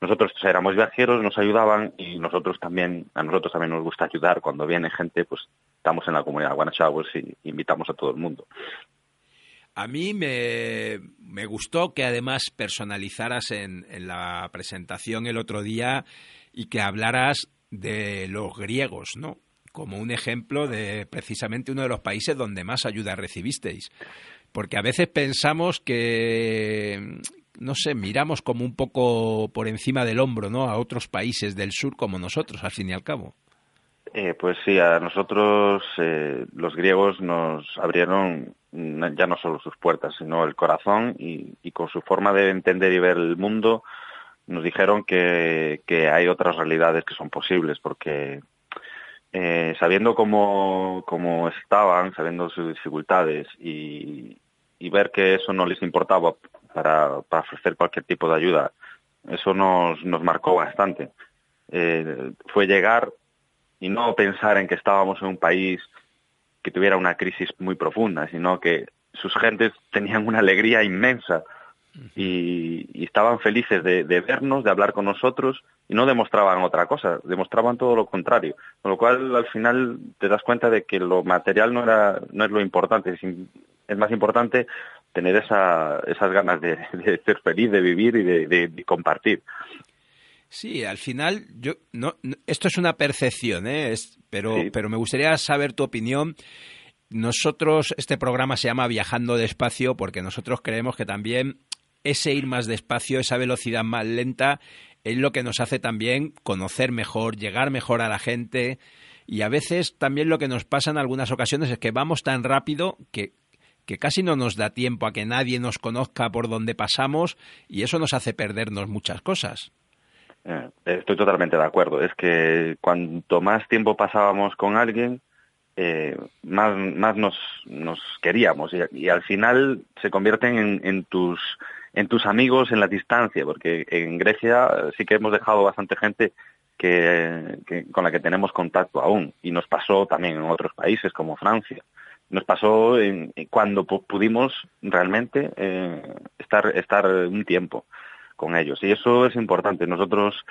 Nosotros éramos viajeros, nos ayudaban y nosotros también, a nosotros también nos gusta ayudar. Cuando viene gente, pues estamos en la comunidad de y invitamos a todo el mundo. A mí me, gustó que además personalizaras en, la presentación el otro día y que hablaras de los griegos, ¿no? Como un ejemplo de precisamente uno de los países donde más ayuda recibisteis. Porque a veces pensamos que, no sé, miramos como un poco por encima del hombro, ¿no? A otros países del sur como nosotros, al fin y al cabo. Eh, pues sí, a nosotros eh, los griegos nos abrieron ya no solo sus puertas, sino el corazón y, con su forma de entender y ver el mundo nos dijeron que, hay otras realidades que son posibles, porque eh, sabiendo cómo, cómo, estaban, sabiendo sus dificultades y, ver que eso no les importaba para, ofrecer cualquier tipo de ayuda, eso nos, nos marcó bastante. Eh, fue llegar y no pensar en que estábamos en un país que tuviera una crisis muy profunda, sino que sus gentes tenían una alegría inmensa y, estaban felices de, vernos, de hablar con nosotros y no demostraban otra cosa, demostraban todo lo contrario. Con lo cual, al final, te das cuenta de que lo material no, era, no es lo importante, es, más importante tener esa, esas ganas de, ser feliz, de vivir y de compartir. Sí, al final, yo no, esto es una percepción, ¿eh? pero, pero me gustaría saber tu opinión. Nosotros, este programa se llama Viajando despacio porque nosotros creemos que también ese ir más despacio, esa velocidad más lenta, es lo que nos hace también conocer mejor, llegar mejor a la gente. Y a veces también lo que nos pasa en algunas ocasiones es que vamos tan rápido que, que casi no nos da tiempo a que nadie nos conozca por donde pasamos y eso nos hace perdernos muchas cosas. Eh, estoy totalmente de acuerdo. Es que cuanto más tiempo pasábamos con alguien, eh, más, más nos, nos queríamos y, al final se convierten en, tus en tus amigos en la distancia, porque en Grecia sí que hemos dejado bastante gente que, con la que tenemos contacto aún y nos pasó también en otros países como Francia. Nos pasó en, cuando pudimos realmente eh, estar estar un tiempo con ellos. Y eso es importante. Nosotros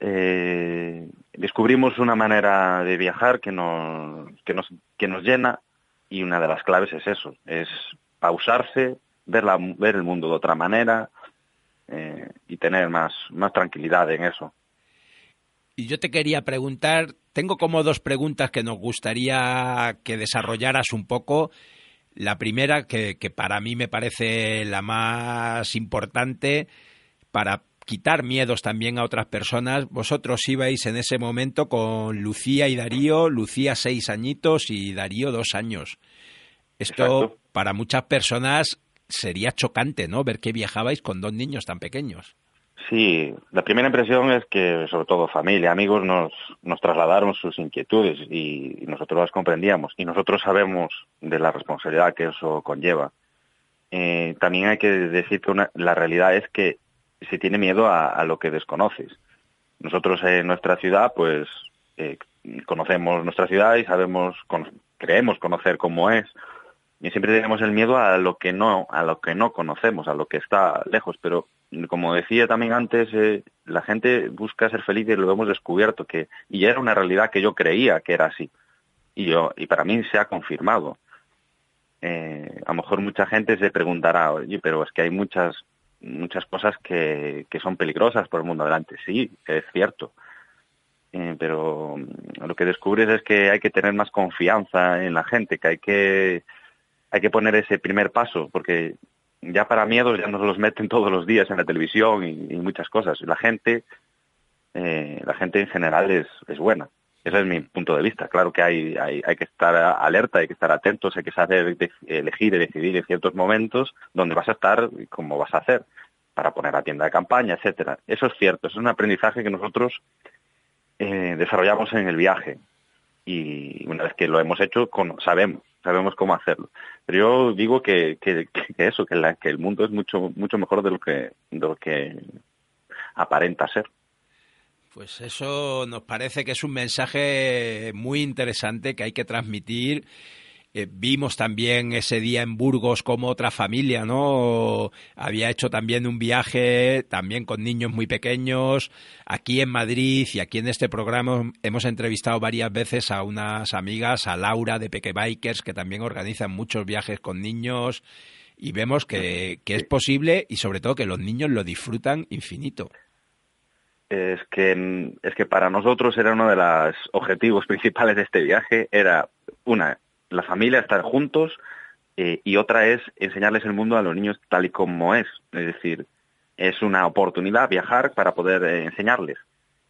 eh, descubrimos una manera de viajar que nos, que, nos, que nos llena y una de las claves es eso, es pausarse, ver, la, ver el mundo de otra manera eh, y tener más, más tranquilidad en eso. Y yo te quería preguntar, tengo como dos preguntas que nos gustaría que desarrollaras un poco. La primera, que, que para mí me parece la más importante, para quitar miedos también a otras personas. Vosotros ibais en ese momento con Lucía y Darío, Lucía seis añitos y Darío dos años. Esto para muchas personas sería chocante, ¿no? Ver que viajabais con dos niños tan pequeños. Sí, la primera impresión es que sobre todo familia, amigos nos, nos trasladaron sus inquietudes y, nosotros las comprendíamos y nosotros sabemos de la responsabilidad que eso conlleva. Eh, también hay que decir que la realidad es que se tiene miedo a, lo que desconoces. Nosotros en nuestra ciudad, pues eh, conocemos nuestra ciudad y sabemos, creemos conocer cómo es. Y siempre tenemos el miedo a lo que no, a lo que no conocemos, a lo que está lejos. Pero como decía también antes, eh, la gente busca ser feliz y lo hemos descubierto que y era una realidad que yo creía que era así. Y yo y para mí se ha confirmado. Eh, a lo mejor mucha gente se preguntará, oye, pero es que hay muchas muchas cosas que, que son peligrosas por el mundo adelante. Sí, es cierto. Eh, pero lo que descubres es que hay que tener más confianza en la gente, que hay que, hay que poner ese primer paso, porque ya para miedos ya nos los meten todos los días en la televisión y, muchas cosas. La gente, eh, la gente en general es, es buena. Ese es mi punto de vista. Claro que hay, hay, hay que estar alerta, hay que estar atentos, hay que saber elegir y decidir en ciertos momentos dónde vas a estar y cómo vas a hacer para poner la tienda de campaña, etcétera. Eso es cierto, es un aprendizaje que nosotros eh, desarrollamos en el viaje y una vez que lo hemos hecho sabemos sabemos cómo hacerlo pero yo digo que, que, eso que, la, que el mundo es mucho mucho mejor de lo que de lo que aparenta ser pues eso nos parece que es un mensaje muy interesante que hay que transmitir eh, vimos también ese día en Burgos como otra familia, ¿no? Había hecho también un viaje, también con niños muy pequeños. Aquí en Madrid y aquí en este programa hemos entrevistado varias veces a unas amigas, a Laura de Peque Bikers, que también organizan muchos viajes con niños. Y vemos que, que es posible y sobre todo que los niños lo disfrutan infinito es que es que para nosotros era uno de los objetivos principales de este viaje era una la familia, estar juntos, eh, y otra es enseñarles el mundo a los niños tal y como es. Es decir, es una oportunidad viajar para poder eh, enseñarles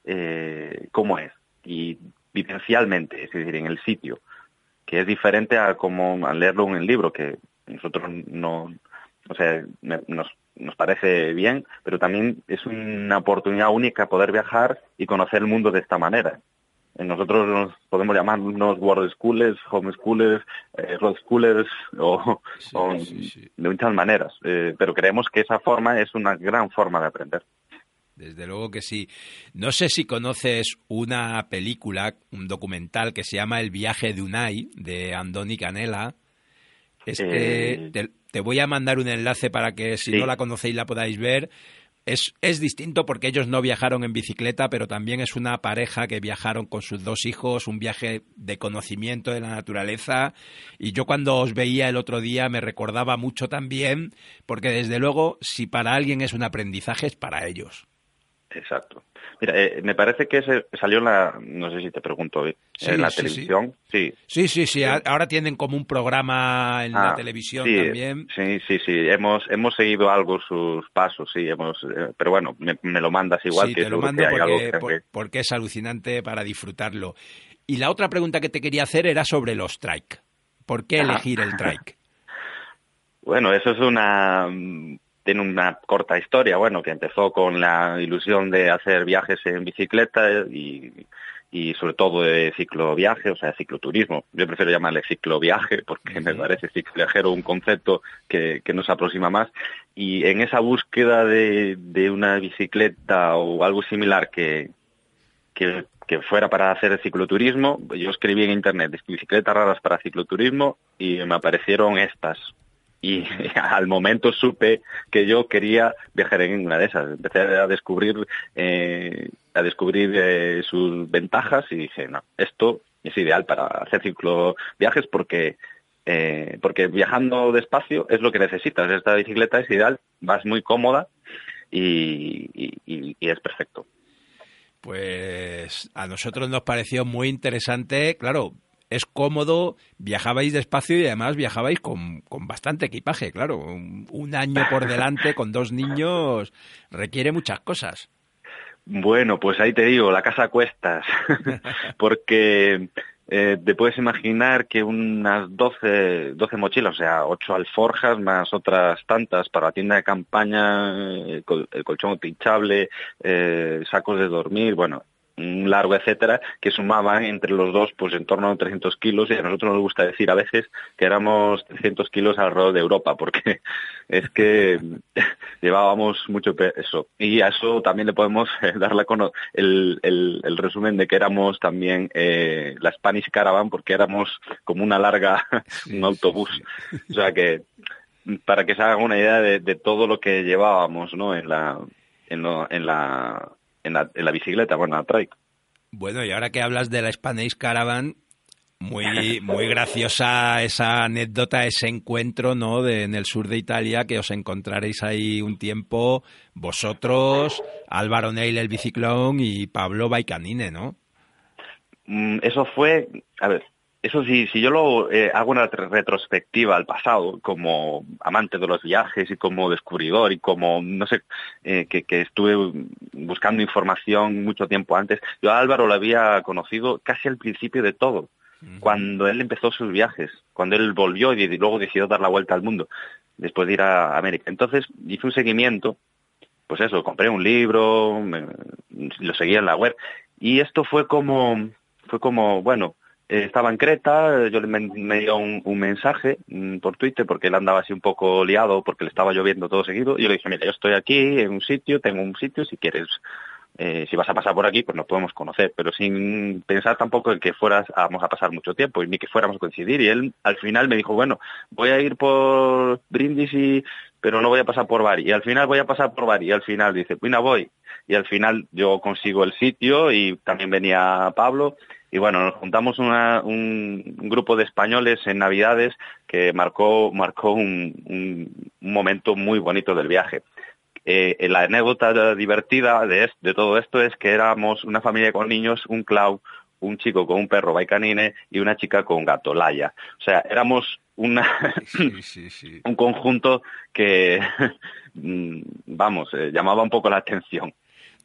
eh, cómo es, y vivencialmente, es decir, en el sitio, que es diferente a como leerlo en el libro, que nosotros no, o sea, nos, nos parece bien, pero también es una oportunidad única poder viajar y conocer el mundo de esta manera. Nosotros nos podemos llamarnos world schoolers, home schoolers, eh, road schoolers o, de muchas maneras, eh, pero creemos que esa forma es una gran forma de aprender. Desde luego que sí. No sé si conoces una película, un documental que se llama El viaje de Unai, de Andoni Canela. Este, te, te, voy a mandar un enlace para que si no la conocéis la podáis ver. Es, es, distinto porque ellos no viajaron en bicicleta, pero también es una pareja que viajaron con sus dos hijos, un viaje de conocimiento de la naturaleza. Y yo cuando os veía el otro día me recordaba mucho también, porque desde luego, si para alguien es un aprendizaje, es para ellos. Exacto. Mira, eh, me parece que salió en la, no sé si te pregunto, eh, en la televisión. Sí. Sí, sí, sí. Ahora tienen como un programa en la ah, televisión también. Sí, sí, sí. Hemos, hemos seguido algo sus pasos, sí. Hemos, eh, pero bueno, me, lo mandas igual. Sí, te lo mando porque, es alucinante para disfrutarlo. Y la otra pregunta que te quería hacer era sobre los trike. ¿Por qué elegir el trike? Bueno, eso es una tiene una corta historia, bueno, que empezó con la ilusión de hacer viajes en bicicleta y, y sobre todo de cicloviaje, o sea, cicloturismo. Yo prefiero llamarle cicloviaje porque me parece cicloviajero un concepto que, que nos aproxima más. Y en esa búsqueda de, de una bicicleta o algo similar que, que, que, fuera para hacer cicloturismo, yo escribí en internet bicicletas raras para cicloturismo y me aparecieron estas y al momento supe que yo quería viajar en una de esas. Empecé a descubrir, eh, a descubrir eh, sus ventajas y dije, no, esto es ideal para hacer ciclo viajes porque eh, porque viajando despacio es lo que necesitas. Esta bicicleta es ideal, vas muy cómoda y, y es perfecto. Pues a nosotros nos pareció muy interesante, claro, es cómodo, viajabais despacio y además viajabais con, con bastante equipaje, claro. Un, año por delante con dos niños requiere muchas cosas. Bueno, pues ahí te digo, la casa cuestas, porque eh, te puedes imaginar que unas 12, 12 mochilas, o sea, ocho alforjas más otras tantas para la tienda de campaña, el, colchón pinchable, eh, sacos de dormir, bueno, un largo, etcétera, que sumaban entre los dos pues en torno a 300 kilos y a nosotros nos gusta decir a veces que éramos 300 kilos alrededor de Europa porque es que llevábamos mucho peso. Y a eso también le podemos dar la el, el, el, resumen de que éramos también eh, la Spanish Caravan porque éramos como una larga, un autobús, o sea que para que se hagan una idea de, de todo lo que llevábamos ¿no? en la en, lo, en la en la, bicicleta, bueno, la trike. Bueno, y ahora que hablas de la Spanish Caravan, Muy, muy graciosa esa anécdota, ese encuentro, ¿no? De, en el sur de Italia, que os encontraréis ahí un tiempo, vosotros, Álvaro Neil el biciclón y Pablo Baicanine, ¿no? Mm, eso fue, a ver, eso sí, si yo lo eh, hago una retrospectiva al pasado, como amante de los viajes y como descubridor y como, no sé, eh, que, que, estuve buscando información mucho tiempo antes, yo a Álvaro lo había conocido casi al principio de todo cuando él empezó sus viajes, cuando él volvió y luego decidió dar la vuelta al mundo, después de ir a América. Entonces hice un seguimiento, pues eso, compré un libro, lo seguía en la web, y esto fue como, fue como, bueno, estaba en Creta, yo le me, dio un, un, mensaje mm, por Twitter porque él andaba así un poco liado porque le estaba lloviendo todo seguido y yo le dije, mira, yo estoy aquí en un sitio, tengo un sitio, si quieres eh, si vas a pasar por aquí, pues nos podemos conocer, pero sin pensar tampoco en que fueras, vamos a pasar mucho tiempo y ni que fuéramos a coincidir. Y él al final me dijo, bueno, voy a ir por Brindisi, pero no voy a pasar por Bari. Y al final voy a pasar por Bari. Y al final dice, bueno, voy. Y al final yo consigo el sitio y también venía Pablo. Y bueno, nos juntamos una, un, grupo de españoles en Navidades que marcó, marcó un, un, un momento muy bonito del viaje. Eh, la anécdota divertida de, de, todo esto es que éramos una familia con niños, un clau, un chico con un perro baicanine y una chica con gato, Laia. O sea, éramos una, sí, sí, sí. un conjunto que, mm, vamos, eh, llamaba un poco la atención.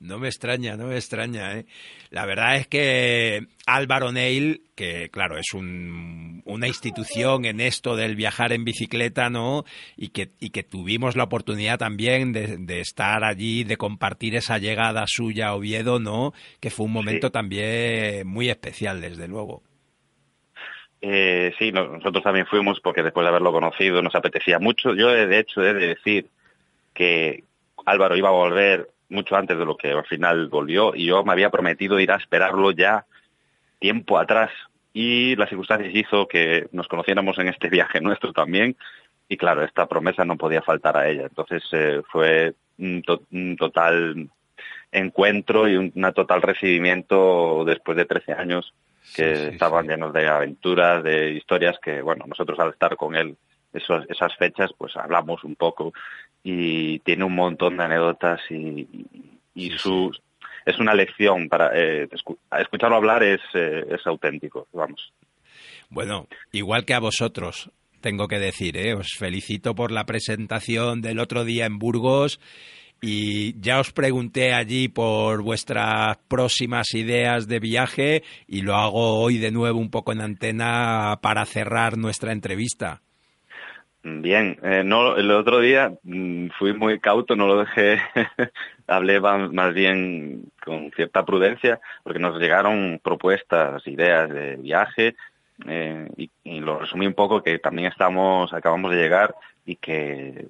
No me extraña, no me extraña. ¿eh? La verdad es que Álvaro Neil, que claro, es un, una institución en esto del viajar en bicicleta, ¿no? Y que, y que tuvimos la oportunidad también de, de, estar allí, de compartir esa llegada suya a Oviedo, ¿no? Que fue un momento sí. también muy especial, desde luego. Eh, sí, nosotros también fuimos porque después de haberlo conocido nos apetecía mucho. Yo, de hecho, he de decir que Álvaro iba a volver mucho antes de lo que al final volvió y yo me había prometido ir a esperarlo ya tiempo atrás y las circunstancias hizo que nos conociéramos en este viaje nuestro también y claro, esta promesa no podía faltar a ella. Entonces eh, fue un, to un, total encuentro y un una total recibimiento después de 13 años que sí, sí, estaban sí. llenos de aventuras, de historias que, bueno, nosotros al estar con él esos, esas fechas, pues hablamos un poco y tiene un montón de anécdotas y, y su es una lección para eh, escu escucharlo hablar es, eh, es auténtico, vamos. Bueno, igual que a vosotros, tengo que decir, ¿eh? os felicito por la presentación del otro día en Burgos y ya os pregunté allí por vuestras próximas ideas de viaje y lo hago hoy de nuevo un poco en antena para cerrar nuestra entrevista. Bien, eh, el otro día mmm, fui muy cauto, no lo dejé, hablé más bien con cierta prudencia, porque nos llegaron propuestas, ideas de viaje, eh, y, lo resumí un poco que también estamos, acabamos de llegar y que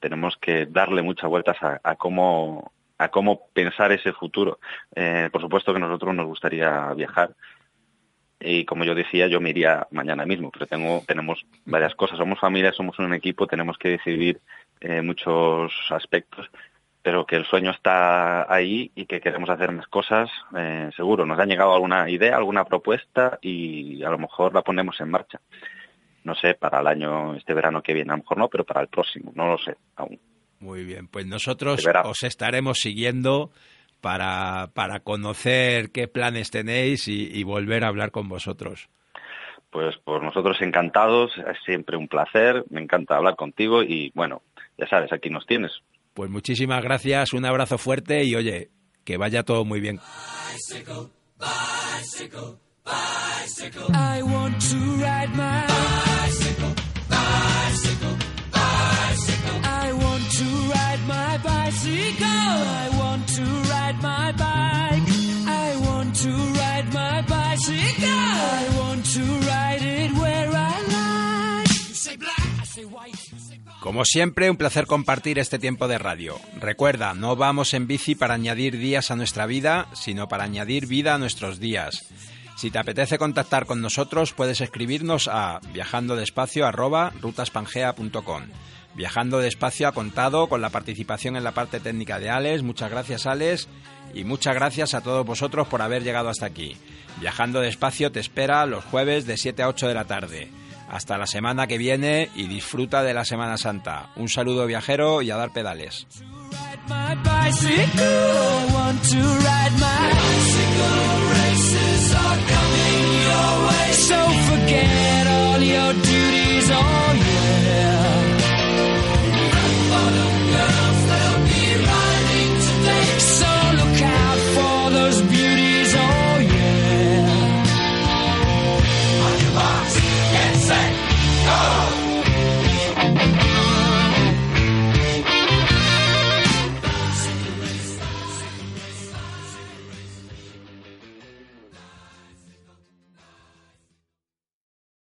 tenemos que darle muchas vueltas a, a cómo a cómo pensar ese futuro. Eh, por supuesto que a nosotros nos gustaría viajar, y como yo decía, yo me iría mañana mismo, pero tengo, tenemos varias cosas. Somos familia, somos un equipo, tenemos que decidir eh, muchos aspectos, pero que el sueño está ahí y que queremos hacer más cosas, eh, seguro. Nos ha llegado alguna idea, alguna propuesta y a lo mejor la ponemos en marcha. No sé, para el año, este verano que viene, a lo mejor no, pero para el próximo, no lo sé aún. Muy bien, pues nosotros os estaremos siguiendo para, para conocer qué planes tenéis y, y volver a hablar con vosotros. Pues por nosotros encantados, es siempre un placer, me encanta hablar contigo y bueno, ya sabes, aquí nos tienes. Pues muchísimas gracias, un abrazo fuerte y oye, que vaya todo muy bien. Bicycle, bicycle, bicycle. I want to ride my bicycle, bicycle, bicycle. I want to ride my bicycle. Como siempre, un placer compartir este tiempo de radio. Recuerda, no vamos en bici para añadir días a nuestra vida, sino para añadir vida a nuestros días. Si te apetece contactar con nosotros, puedes escribirnos a viajando viajandodespacio.rutespangea.com. Viajando despacio ha contado con la participación en la parte técnica de Alex. Muchas gracias, Alex. Y muchas gracias a todos vosotros por haber llegado hasta aquí. Viajando despacio te espera los jueves de 7 a 8 de la tarde. Hasta la semana que viene y disfruta de la Semana Santa. Un saludo viajero y a dar pedales.